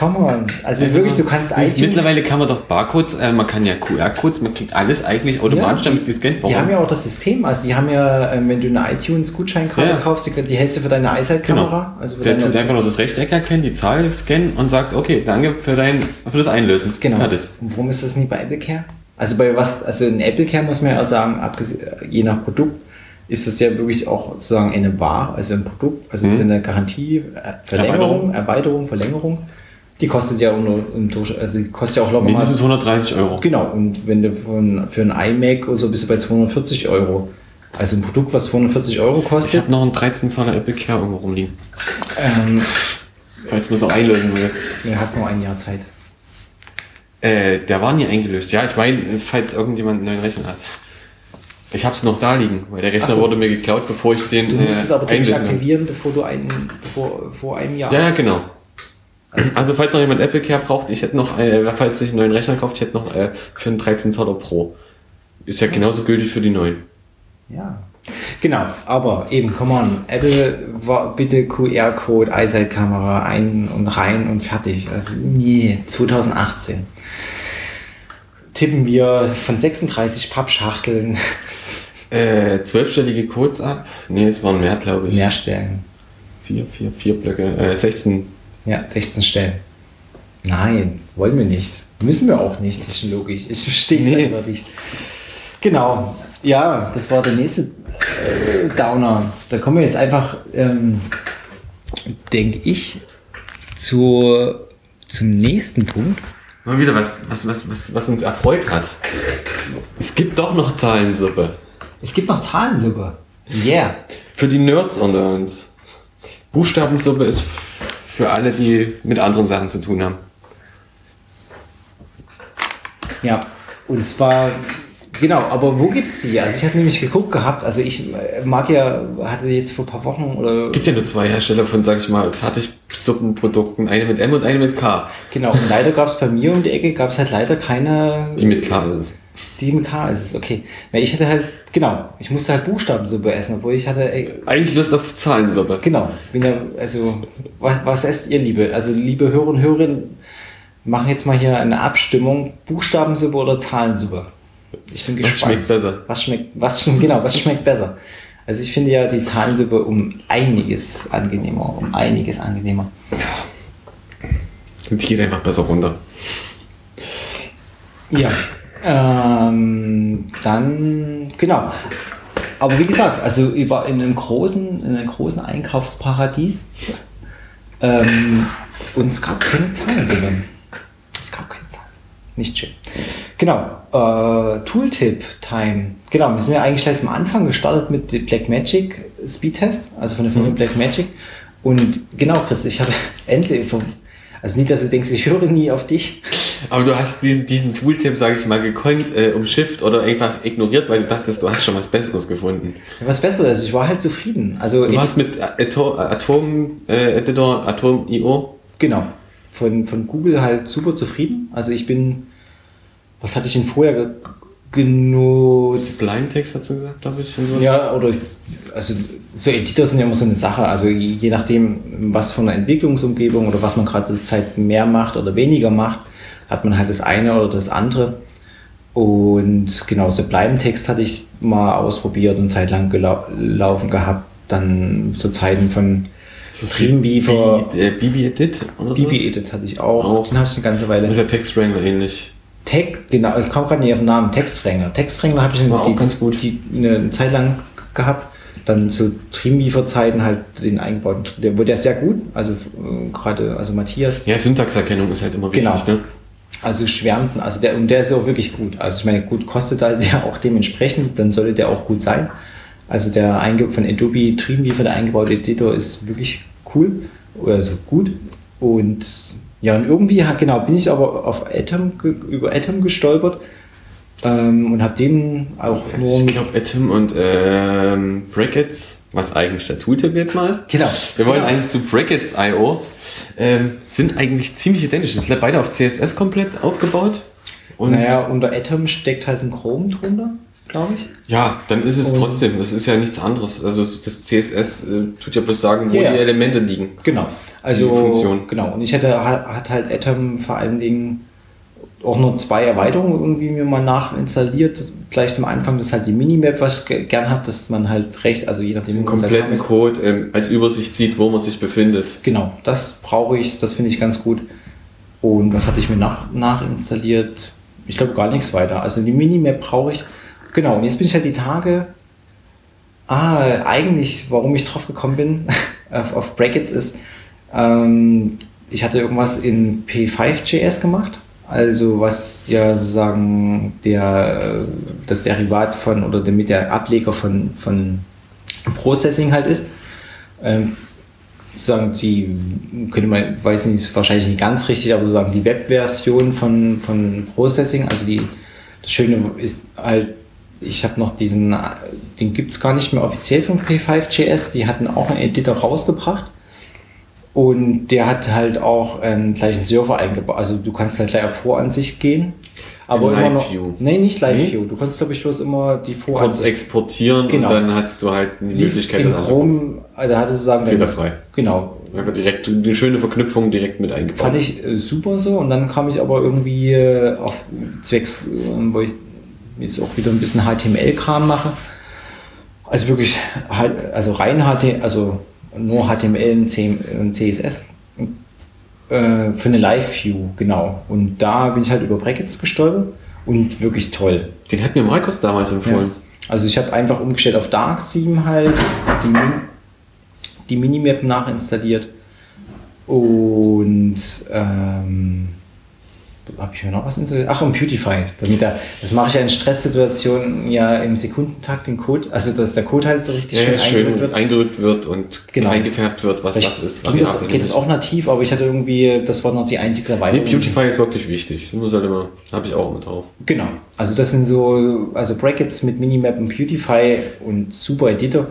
Come on. Also wirklich, du kannst iTunes Mittlerweile kann man doch Barcodes, äh, man kann ja QR-Codes, man kriegt alles eigentlich automatisch Ja, damit gescannt. Die haben ja auch das System, also die haben ja, ähm, wenn du eine iTunes-Gutscheinkarte Ja. kaufst, die, die hältst du für deine iSight-Kamera. Also für Der deine, tut einfach nur das Rechteck erkennen, die Zahl scannen und sagt, okay, danke für dein, für das Einlösen. Genau. Fertig. Und warum ist das nie bei Apple Care? Also bei was, also in Apple Care muss man ja auch sagen, abgesehen, je nach Produkt, ist das ja wirklich auch sozusagen eine Bar, also ein Produkt, also es ist eine Garantie, äh, Verlängerung, Mhm. Erweiterung. Erweiterung, Verlängerung. Die kostet ja um, um, also die kostet ja auch locker mal- Mindestens 130 Euro. Genau, und wenn du von, für ein iMac oder so bist du bei 240 Euro. Also ein Produkt, was 240 Euro Ich kostet. habe noch einen 13 Zoller Apple Care irgendwo rumliegen. Ähm, Falls man es auch einlösen will. du hast noch ein Jahr Zeit. Äh, der war nie eingelöst. Ja, ich meine, falls irgendjemand einen neuen Rechner hat. Ich habe es noch da liegen, weil der Rechner so. wurde mir geklaut, bevor ich den Du musst es aber äh, einlösen kann. aktivieren, bevor du einen, vor, vor einem Jahr. Ja, ja, genau. Also falls noch jemand Apple Care braucht, ich hätte noch, äh, falls sich einen neuen Rechner kauft, ich hätte noch äh, für einen 13 Zoller Pro. Ist ja genauso gültig für die neuen. Ja. Genau, aber eben, come on, Apple, bitte QR-Code, iSight-Kamera ein und rein und fertig. Also, nee, 2018. Tippen wir von 36 Pappschachteln <laughs> Äh, zwölfstellige Codes ab? Nee, es waren mehr, glaube ich. mehr Stellen. Vier, vier, vier Blöcke. Äh, 16. Ja, 16 Stellen. Nein, wollen wir nicht. Müssen wir auch nicht, ist schon logisch. Ich verstehe es Nee. einfach nicht. Genau, ja, das war der nächste äh, Downer. Da kommen wir jetzt einfach, ähm, denke ich, zu, zum nächsten Punkt. Mal wieder was, was, was, was, was uns erfreut hat. Es gibt doch noch Zahlensuppe. Es gibt noch Zahlensuppe. Yeah. Für die Nerds unter uns. Buchstabensuppe ist für alle, die mit anderen Sachen zu tun haben. Ja, und zwar, genau, aber wo gibt's die? Also ich habe nämlich geguckt gehabt, also ich äh, mag ja, hatte jetzt vor ein paar Wochen oder Gibt ja nur zwei Hersteller von, sag ich mal, Fertigsuppenprodukten. Eine mit M und eine mit K. Genau, und leider gab es bei mir um die Ecke, gab es halt leider keine. Die mit K ist es. Die mit K ist es, okay. Na, ich hatte halt, genau, ich musste halt Buchstabensuppe essen, obwohl ich hatte, ey, Eigentlich Lust auf Zahlensuppe. genau, ja, also, was, was esst ihr, liebe? Also, liebe Hörer und Hörerinnen, machen jetzt mal hier eine Abstimmung, Buchstabensuppe oder Zahlensuppe. Ich bin Was gespannt. schmeckt besser? Was schmeckt, was, genau, was schmeckt besser? Also, ich finde ja die Zahlensuppe um einiges angenehmer, um einiges angenehmer. Die geht einfach besser runter. Ja, ähm, dann, genau. Aber wie gesagt, also ich war in einem großen, in einem großen Einkaufsparadies ähm, und es gab keine Zahlen zu nennen. Es gab keine Zahlen. Nicht schön. Genau, äh, Tooltip-Time. Genau, wir sind ja eigentlich gleich am Anfang gestartet mit dem Blackmagic Speedtest, also von der Firma Mhm. Blackmagic. Und genau, Chris, ich habe <laughs> endlich, also nicht, dass du denkst, ich höre nie auf dich. Aber du hast diesen, diesen Tooltip, sage ich mal, gekonnt äh, umschifft oder einfach ignoriert, weil du dachtest, du hast schon was Besseres gefunden. Was Besseres, ich war halt zufrieden. Also Du warst mit Atom, Atom äh, Editor, Atom.io. Genau. Von, von Google halt super zufrieden. Also ich bin, was hatte ich denn vorher ge genutzt? Blindtext hast du gesagt, glaube ich. Ja, oder also so Editor sind ja immer so eine Sache. Also je je nachdem, was von der Entwicklungsumgebung oder was man gerade zur Zeit mehr macht oder weniger macht, hat man halt das eine oder das andere. Und genau, so Bleibentext hatte ich mal ausprobiert und zeitlang gelau laufen gehabt. Dann zu Zeiten von So Dreamweaver, Bibi, Bibi Edit oder so. BB Edit hatte ich auch. Auch. Den hatte ich eine ganze Weile. Das ist ja Textwrangler ähnlich. Tech, genau, ich komme gerade nicht auf den Namen, Textfränger. Textfränger habe ich auch die, ganz gut. Die, eine Zeit lang gehabt. Dann zu Dreamweaver-Zeiten halt den eingebauten, der wurde ja sehr gut. Also äh, gerade, also Matthias, Ja, Syntaxerkennung ist halt immer wichtig, Genau. ne? also schwärmten, also der, und der ist auch wirklich gut. Also ich meine, gut kostet halt der auch dementsprechend, dann sollte der auch gut sein. Also der einge von Adobe Dreamweaver, der eingebaute Editor ist wirklich cool, also gut. Und ja, und irgendwie, genau, bin ich aber auf Atom, über Atom gestolpert ähm, und habe den auch nur Ich glaube, Atom und ähm, Brackets, was eigentlich der Tooltip jetzt mal ist. Genau. Wir wollen Genau. eigentlich zu Brackets.io. Ähm, sind eigentlich ziemlich identisch. Sind beide auf CSS komplett aufgebaut. Und naja, unter Atom steckt halt ein Chrome drunter, glaube ich. ja, dann ist es Und- trotzdem. Das ist ja nichts anderes. Also das CSS äh, tut ja bloß sagen, wo ja. die Elemente liegen. Genau. Also, Funktion. genau. Und ich hätte, ha- hat halt Atom vor allen Dingen auch noch zwei Erweiterungen irgendwie mir mal nachinstalliert. Gleich zum Anfang, das ist halt die Minimap, was ich ge- gern habe, dass man halt recht, also je nachdem, Den kompletten. Code ähm, als Übersicht sieht, wo man sich befindet. Genau, das brauche ich, das finde ich ganz gut. Und was hatte ich mir nach, nachinstalliert? Ich glaube gar nichts weiter. Also die Minimap brauche ich. Genau, und jetzt bin ich halt die Tage. Ah, eigentlich, warum ich drauf gekommen bin, <laughs> auf, auf Brackets ist, ähm, ich hatte irgendwas in P5.js gemacht. Also was ja sozusagen der, äh, das Derivat von oder damit der Ableger von, von Processing halt ist. Ähm, sozusagen die, könnte man, weiß nicht, ist wahrscheinlich nicht ganz richtig, aber sozusagen die Webversion von, von Processing, also die, das Schöne ist halt, ich habe noch diesen, den gibt es gar nicht mehr offiziell von P5.js, die hatten auch einen Editor rausgebracht und der hat halt auch einen gleichen Server eingebaut, also du kannst halt gleich auf Voransicht gehen, aber In immer noch, Live-View. nee, nicht Live Nee? View, du kannst glaube ich bloß immer die Voransicht exportieren Genau. und dann hast du halt die Möglichkeit, in das. Chrome, da hatte sozusagen Fehlerfrei. Genau, Einfach direkt eine schöne Verknüpfung direkt mit eingebaut. Fand ich äh, super so und dann kam ich aber irgendwie äh, auf zwecks, äh, wo ich jetzt auch wieder ein bisschen HTML-Kram mache. Also wirklich, halt- also rein HTML, also nur HTML und CSS äh, für eine Live-View, genau. Und da bin ich halt über Brackets gestolpert und wirklich toll. Den hat mir Markus damals empfohlen. Also ich habe einfach umgestellt auf Dark Theme halt, die, Min die Minimap nachinstalliert und ähm, habe ich mir noch was installiert? Ach, und Beautify. Damit da, das mache ich ja in Stresssituationen ja im Sekundentakt den Code, also dass der Code halt so richtig Ja, schön schön, eingerückt wird. eingerückt wird und Genau. eingefärbt wird, was was ist. ging das, geht das auch nativ, aber ich hatte irgendwie, das war noch die einzige Nee, Erweiterung. Beautify ist wirklich wichtig. Das muss halt immer, habe ich auch immer drauf. Genau. Also das sind so, also Brackets mit Minimap und Beautify und super Editor.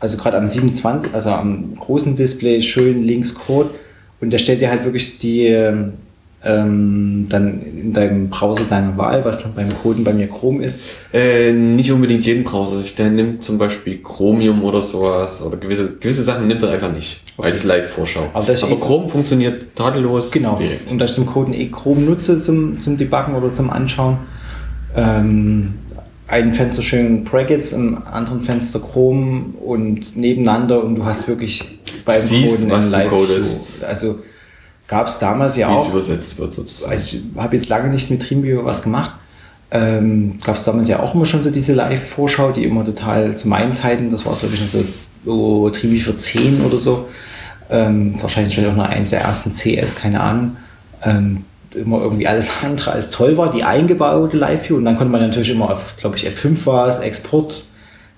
Also gerade am 27, also am großen Display schön links Code und der stellt dir halt wirklich die ähm, dann in deinem Browser deiner Wahl, was dann beim Coden bei mir Chrome ist. Äh, nicht unbedingt jeden Browser. Der nimmt zum Beispiel Chromium oder sowas oder gewisse, gewisse Sachen nimmt er einfach nicht Okay. als Live-Vorschau. Aber ist Aber Chrome funktioniert tadellos Genau. direkt. Und da ich zum Coden eh Chrome nutze zum, zum Debuggen oder zum Anschauen, ähm, ein Fenster schön Brackets, im anderen Fenster Chrome und nebeneinander und du hast wirklich beim Siehst, Coden was Live codest. Also gab es damals ja Wie es auch, übersetzt wird sozusagen. also ich habe jetzt lange nicht mit Dreamviewer was gemacht, ähm, gab es damals ja auch immer schon so diese Live-Vorschau, die immer total zu meinen Zeiten, das war glaube ich so, so Dreamviewer 10 oder so, ähm, wahrscheinlich vielleicht auch noch eins der ersten CS, keine Ahnung. Ähm, immer irgendwie alles <laughs> andere als toll war, die eingebaute Live-View. Und dann konnte man natürlich immer auf, glaube ich, F5 war es, Export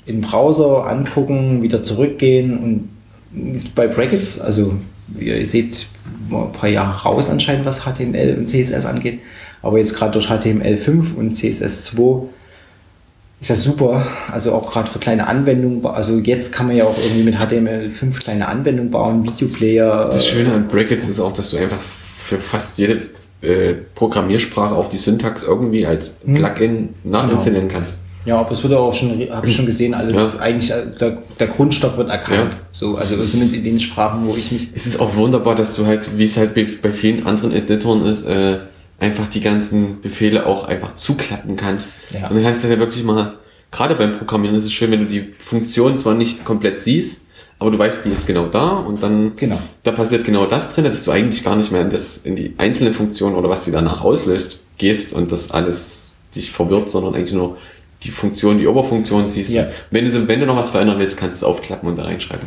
in den Browser angucken, wieder zurückgehen und bei Brackets, also wie ihr seht, ein paar Jahre raus anscheinend, was HTML und CSS angeht. Aber jetzt gerade durch HTML5 und CSS2 ist ja super. Also auch gerade für kleine Anwendungen. Also jetzt kann man ja auch irgendwie mit HTML5 kleine Anwendungen bauen, Videoplayer. Das Schöne an Brackets ist auch, dass du einfach für fast jede äh, Programmiersprache auch die Syntax irgendwie als hm. Plugin nachinstallieren genau. kannst. Ja, aber es wird auch schon, habe ich schon gesehen, alles ja. eigentlich, äh, der, der, Grundstock wird erkannt. Ja. So, also zumindest in den Sprachen, wo ich mich. Es ist auch wunderbar, dass du halt, wie es halt bei, bei vielen anderen Editoren ist, äh, einfach die ganzen Befehle auch einfach zuklappen kannst. Ja. Und dann kannst du ja wirklich mal, gerade beim Programmieren ist es schön, wenn du die Funktion zwar nicht komplett siehst, aber du weißt, die ist genau da und dann genau. da passiert genau das drin, dass du eigentlich gar nicht mehr in, das, in die einzelne Funktion oder was sie danach auslöst gehst und das alles dich verwirrt, sondern eigentlich nur die Funktion, die Oberfunktion siehst. Ja. Wenn, du, wenn du noch was verändern willst, kannst du es aufklappen und da reinschreiben.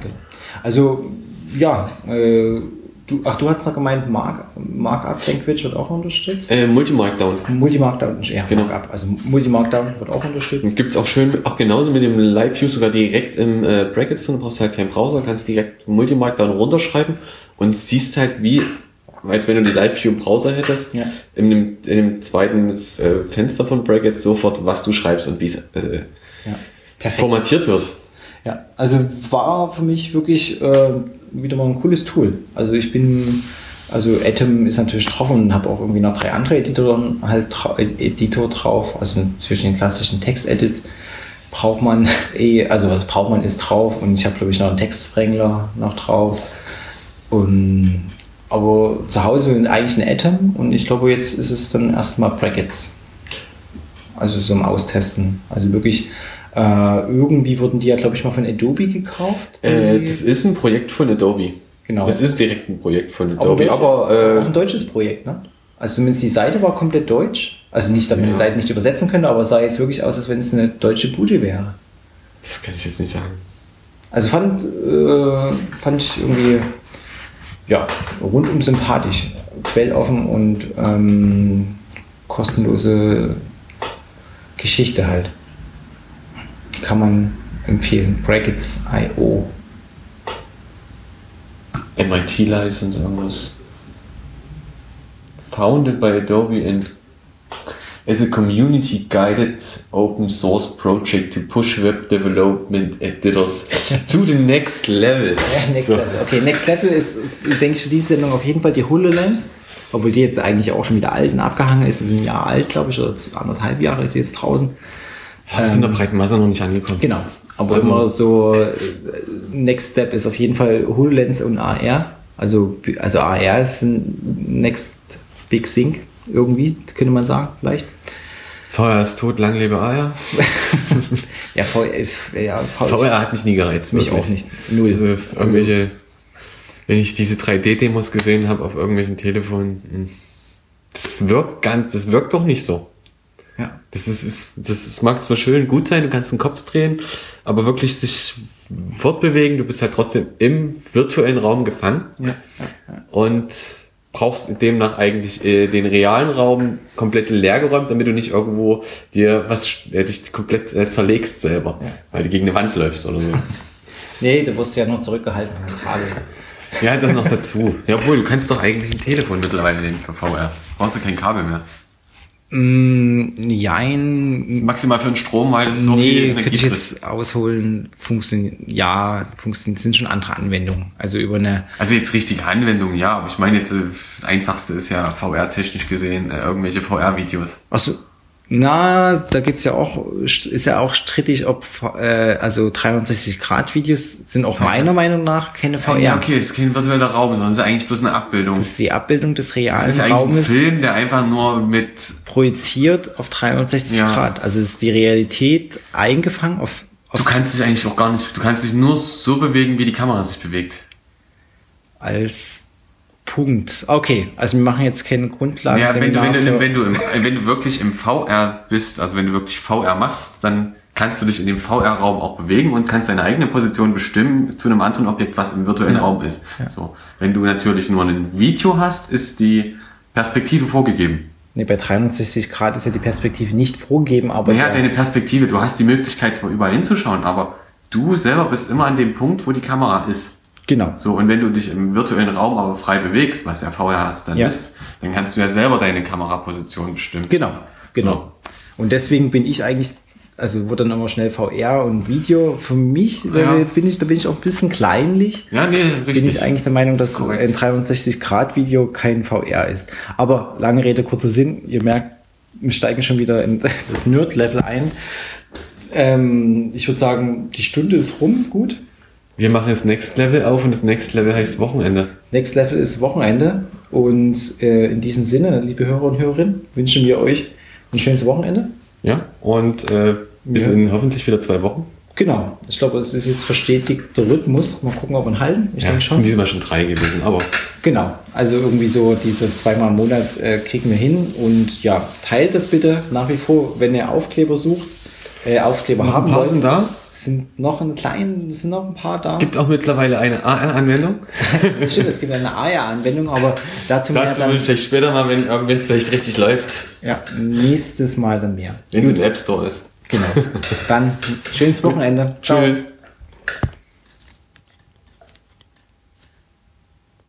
Also, ja, äh, du, ach, du hast noch gemeint, Mark, Markup Language wird auch unterstützt? Äh, Multi-Markdown. Multi-Markdown, ja, genau. Markup. Also Multi-Markdown wird auch unterstützt. Gibt es auch schön, auch genauso mit dem Live-View sogar direkt im äh, Brackets drin. Du brauchst halt keinen Browser, kannst direkt Multi-Markdown runterschreiben und siehst halt, wie als wenn du die Live-View im Browser hättest, ja. in, dem, in dem zweiten äh, Fenster von Bracket sofort, was du schreibst und wie es äh, ja. formatiert wird. Ja, also war für mich wirklich äh, wieder mal ein cooles Tool. Also ich bin, also Atom ist natürlich drauf und habe auch irgendwie noch drei andere Editoren halt Editor drauf. Also zwischen den klassischen Text-Edit braucht man <laughs> eh, also was braucht man ist drauf und ich habe glaube ich noch einen Textsprengler noch drauf und aber zu Hause eigentlich ein Atom und ich glaube, jetzt ist es dann erstmal Brackets. Also so im Austesten. Also wirklich, äh, irgendwie wurden die ja, glaube ich, mal von Adobe gekauft. Äh, das ist ein Projekt von Adobe. Genau. Das ist direkt ein Projekt von Adobe, aber. aber äh, auch ein deutsches Projekt, ne? Also zumindest die Seite war komplett deutsch. Also nicht, damit man ja. die Seite nicht übersetzen könnte, aber es sah jetzt wirklich aus, als wenn es eine deutsche Bude wäre. Das kann ich jetzt nicht sagen. Also fand, äh, fand ich irgendwie ja, rundum sympathisch, quelloffen und ähm, kostenlose Geschichte halt. Kann man empfehlen. Brackets.io. MIT License, irgendwas. Founded by Adobe and as a community guided open source project to push web development editors <laughs> to the next level. Ja, next so. level. Okay, next level ist, denke ich, für diese Sendung auf jeden Fall die HoloLens. Obwohl die jetzt eigentlich auch schon wieder alt und abgehangen ist. ist ein Jahr alt, glaube ich, oder anderthalb Jahre ist sie jetzt draußen. Ja, ist ähm, in der breiten Masse noch nicht angekommen. Genau. Aber also, immer so, äh, Next Step ist auf jeden Fall HoloLens und AR. Also, also AR ist ein Next Big Thing irgendwie, könnte man sagen, vielleicht. VR ist tot, lang lebe AR. <laughs> ja, VR, ja, VR hat mich nie gereizt. Mich wirklich. auch nicht. Null. Also irgendwelche, wenn ich diese 3D-Demos gesehen habe auf irgendwelchen Telefonen, hm, das wirkt ganz, das wirkt doch nicht so. Ja. Das ist, ist das ist, mag zwar schön gut sein, du kannst den Kopf drehen, aber wirklich sich fortbewegen, du bist halt trotzdem im virtuellen Raum gefangen. Ja. ja, ja. Und brauchst demnach eigentlich äh, den realen Raum komplett leergeräumt, damit du nicht irgendwo dir was äh, dich komplett äh, zerlegst selber, ja. weil du gegen eine Wand läufst oder so. <laughs> nee, du wirst ja noch zurückgehalten vom Kabel. Ja, das noch dazu. Ja, obwohl, du kannst doch eigentlich ein Telefon mittlerweile nehmen für VR. Brauchst du kein Kabel mehr. Mm, jein. Maximal für den Strom, weil es so nee, viel könnte ich jetzt ausholen, funktioniert, ja, funktioniert, sind schon andere Anwendungen. Also über eine. Also jetzt richtige Anwendungen, ja, aber ich meine jetzt, das einfachste ist ja VR-technisch gesehen, äh, irgendwelche VR-Videos. Achso, na, da gibt's ja auch, ist ja auch strittig, ob, äh, also 360-Grad-Videos sind auch meiner Meinung nach keine VR. Ja, okay, es ist kein virtueller Raum, sondern es ist eigentlich bloß eine Abbildung. Das ist die Abbildung des realen Raumes. Das ist eigentlich ein Film, der einfach nur mit... Projiziert auf 360 ja. Grad. Also es ist die Realität eingefangen auf, auf... Du kannst dich eigentlich auch gar nicht, du kannst dich nur so bewegen, wie die Kamera sich bewegt. Als Punkt. Okay, also wir machen jetzt keine Grundlage. Ja, wenn du, wenn, du, wenn, du im, wenn du wirklich im VR bist, also wenn du wirklich VR machst, dann kannst du dich in dem VR-Raum auch bewegen und kannst deine eigene Position bestimmen zu einem anderen Objekt, was im virtuellen ja. Raum ist. Ja. So, wenn du natürlich nur ein Video hast, ist die Perspektive vorgegeben. Nee, bei 360 Grad ist ja die Perspektive nicht vorgegeben, aber. Naja, der- deine Perspektive, du hast die Möglichkeit zwar überall hinzuschauen, aber du selber bist immer an dem Punkt, wo die Kamera ist. Genau. So, und wenn du dich im virtuellen Raum aber frei bewegst, was ja VRs dann Ja. ist, dann kannst du ja selber deine Kameraposition bestimmen. Genau, genau. Und deswegen bin ich eigentlich, also wurde dann immer schnell VR und Video. Für mich Ja. da bin ich, da bin ich auch ein bisschen kleinlich. Ja, nee, richtig. Bin ich eigentlich der Meinung, Das dass ein 360-Grad-Video kein VR ist. Aber lange Rede, kurzer Sinn, ihr merkt, wir steigen schon wieder in <laughs> das Nerd-Level ein. Ähm, ich würde sagen, die Stunde ist rum, gut. Wir machen jetzt Next Level auf und das Next Level heißt Wochenende. Next Level ist Wochenende. Und äh, in diesem Sinne, liebe Hörer und Hörerinnen, wünschen wir euch ein schönes Wochenende. Ja, und äh, bis Ja. in hoffentlich wieder zwei Wochen. Genau. Ich glaube, es ist jetzt verstetigter Rhythmus. Mal gucken, ob wir ihn halten. Ich Ja, denke es sind schon. diesmal schon drei gewesen, aber Genau. Also irgendwie so diese zweimal im Monat äh, kriegen wir hin. Und ja, teilt das bitte nach wie vor, wenn ihr Aufkleber sucht. Äh, Aufkleber noch ein haben paar wollt. sind da. Sind noch ein kleinen, sind noch ein paar da. Gibt auch mittlerweile eine AR-Anwendung. <laughs> Stimmt, es gibt eine AR-Anwendung, aber dazu mehr Dazu dann, will vielleicht später mal, wenn wenn es vielleicht richtig läuft, ja, nächstes Mal dann mehr. wenn es im App Store ist. Genau. Dann schönes Wochenende. <laughs> Ciao. Tschüss.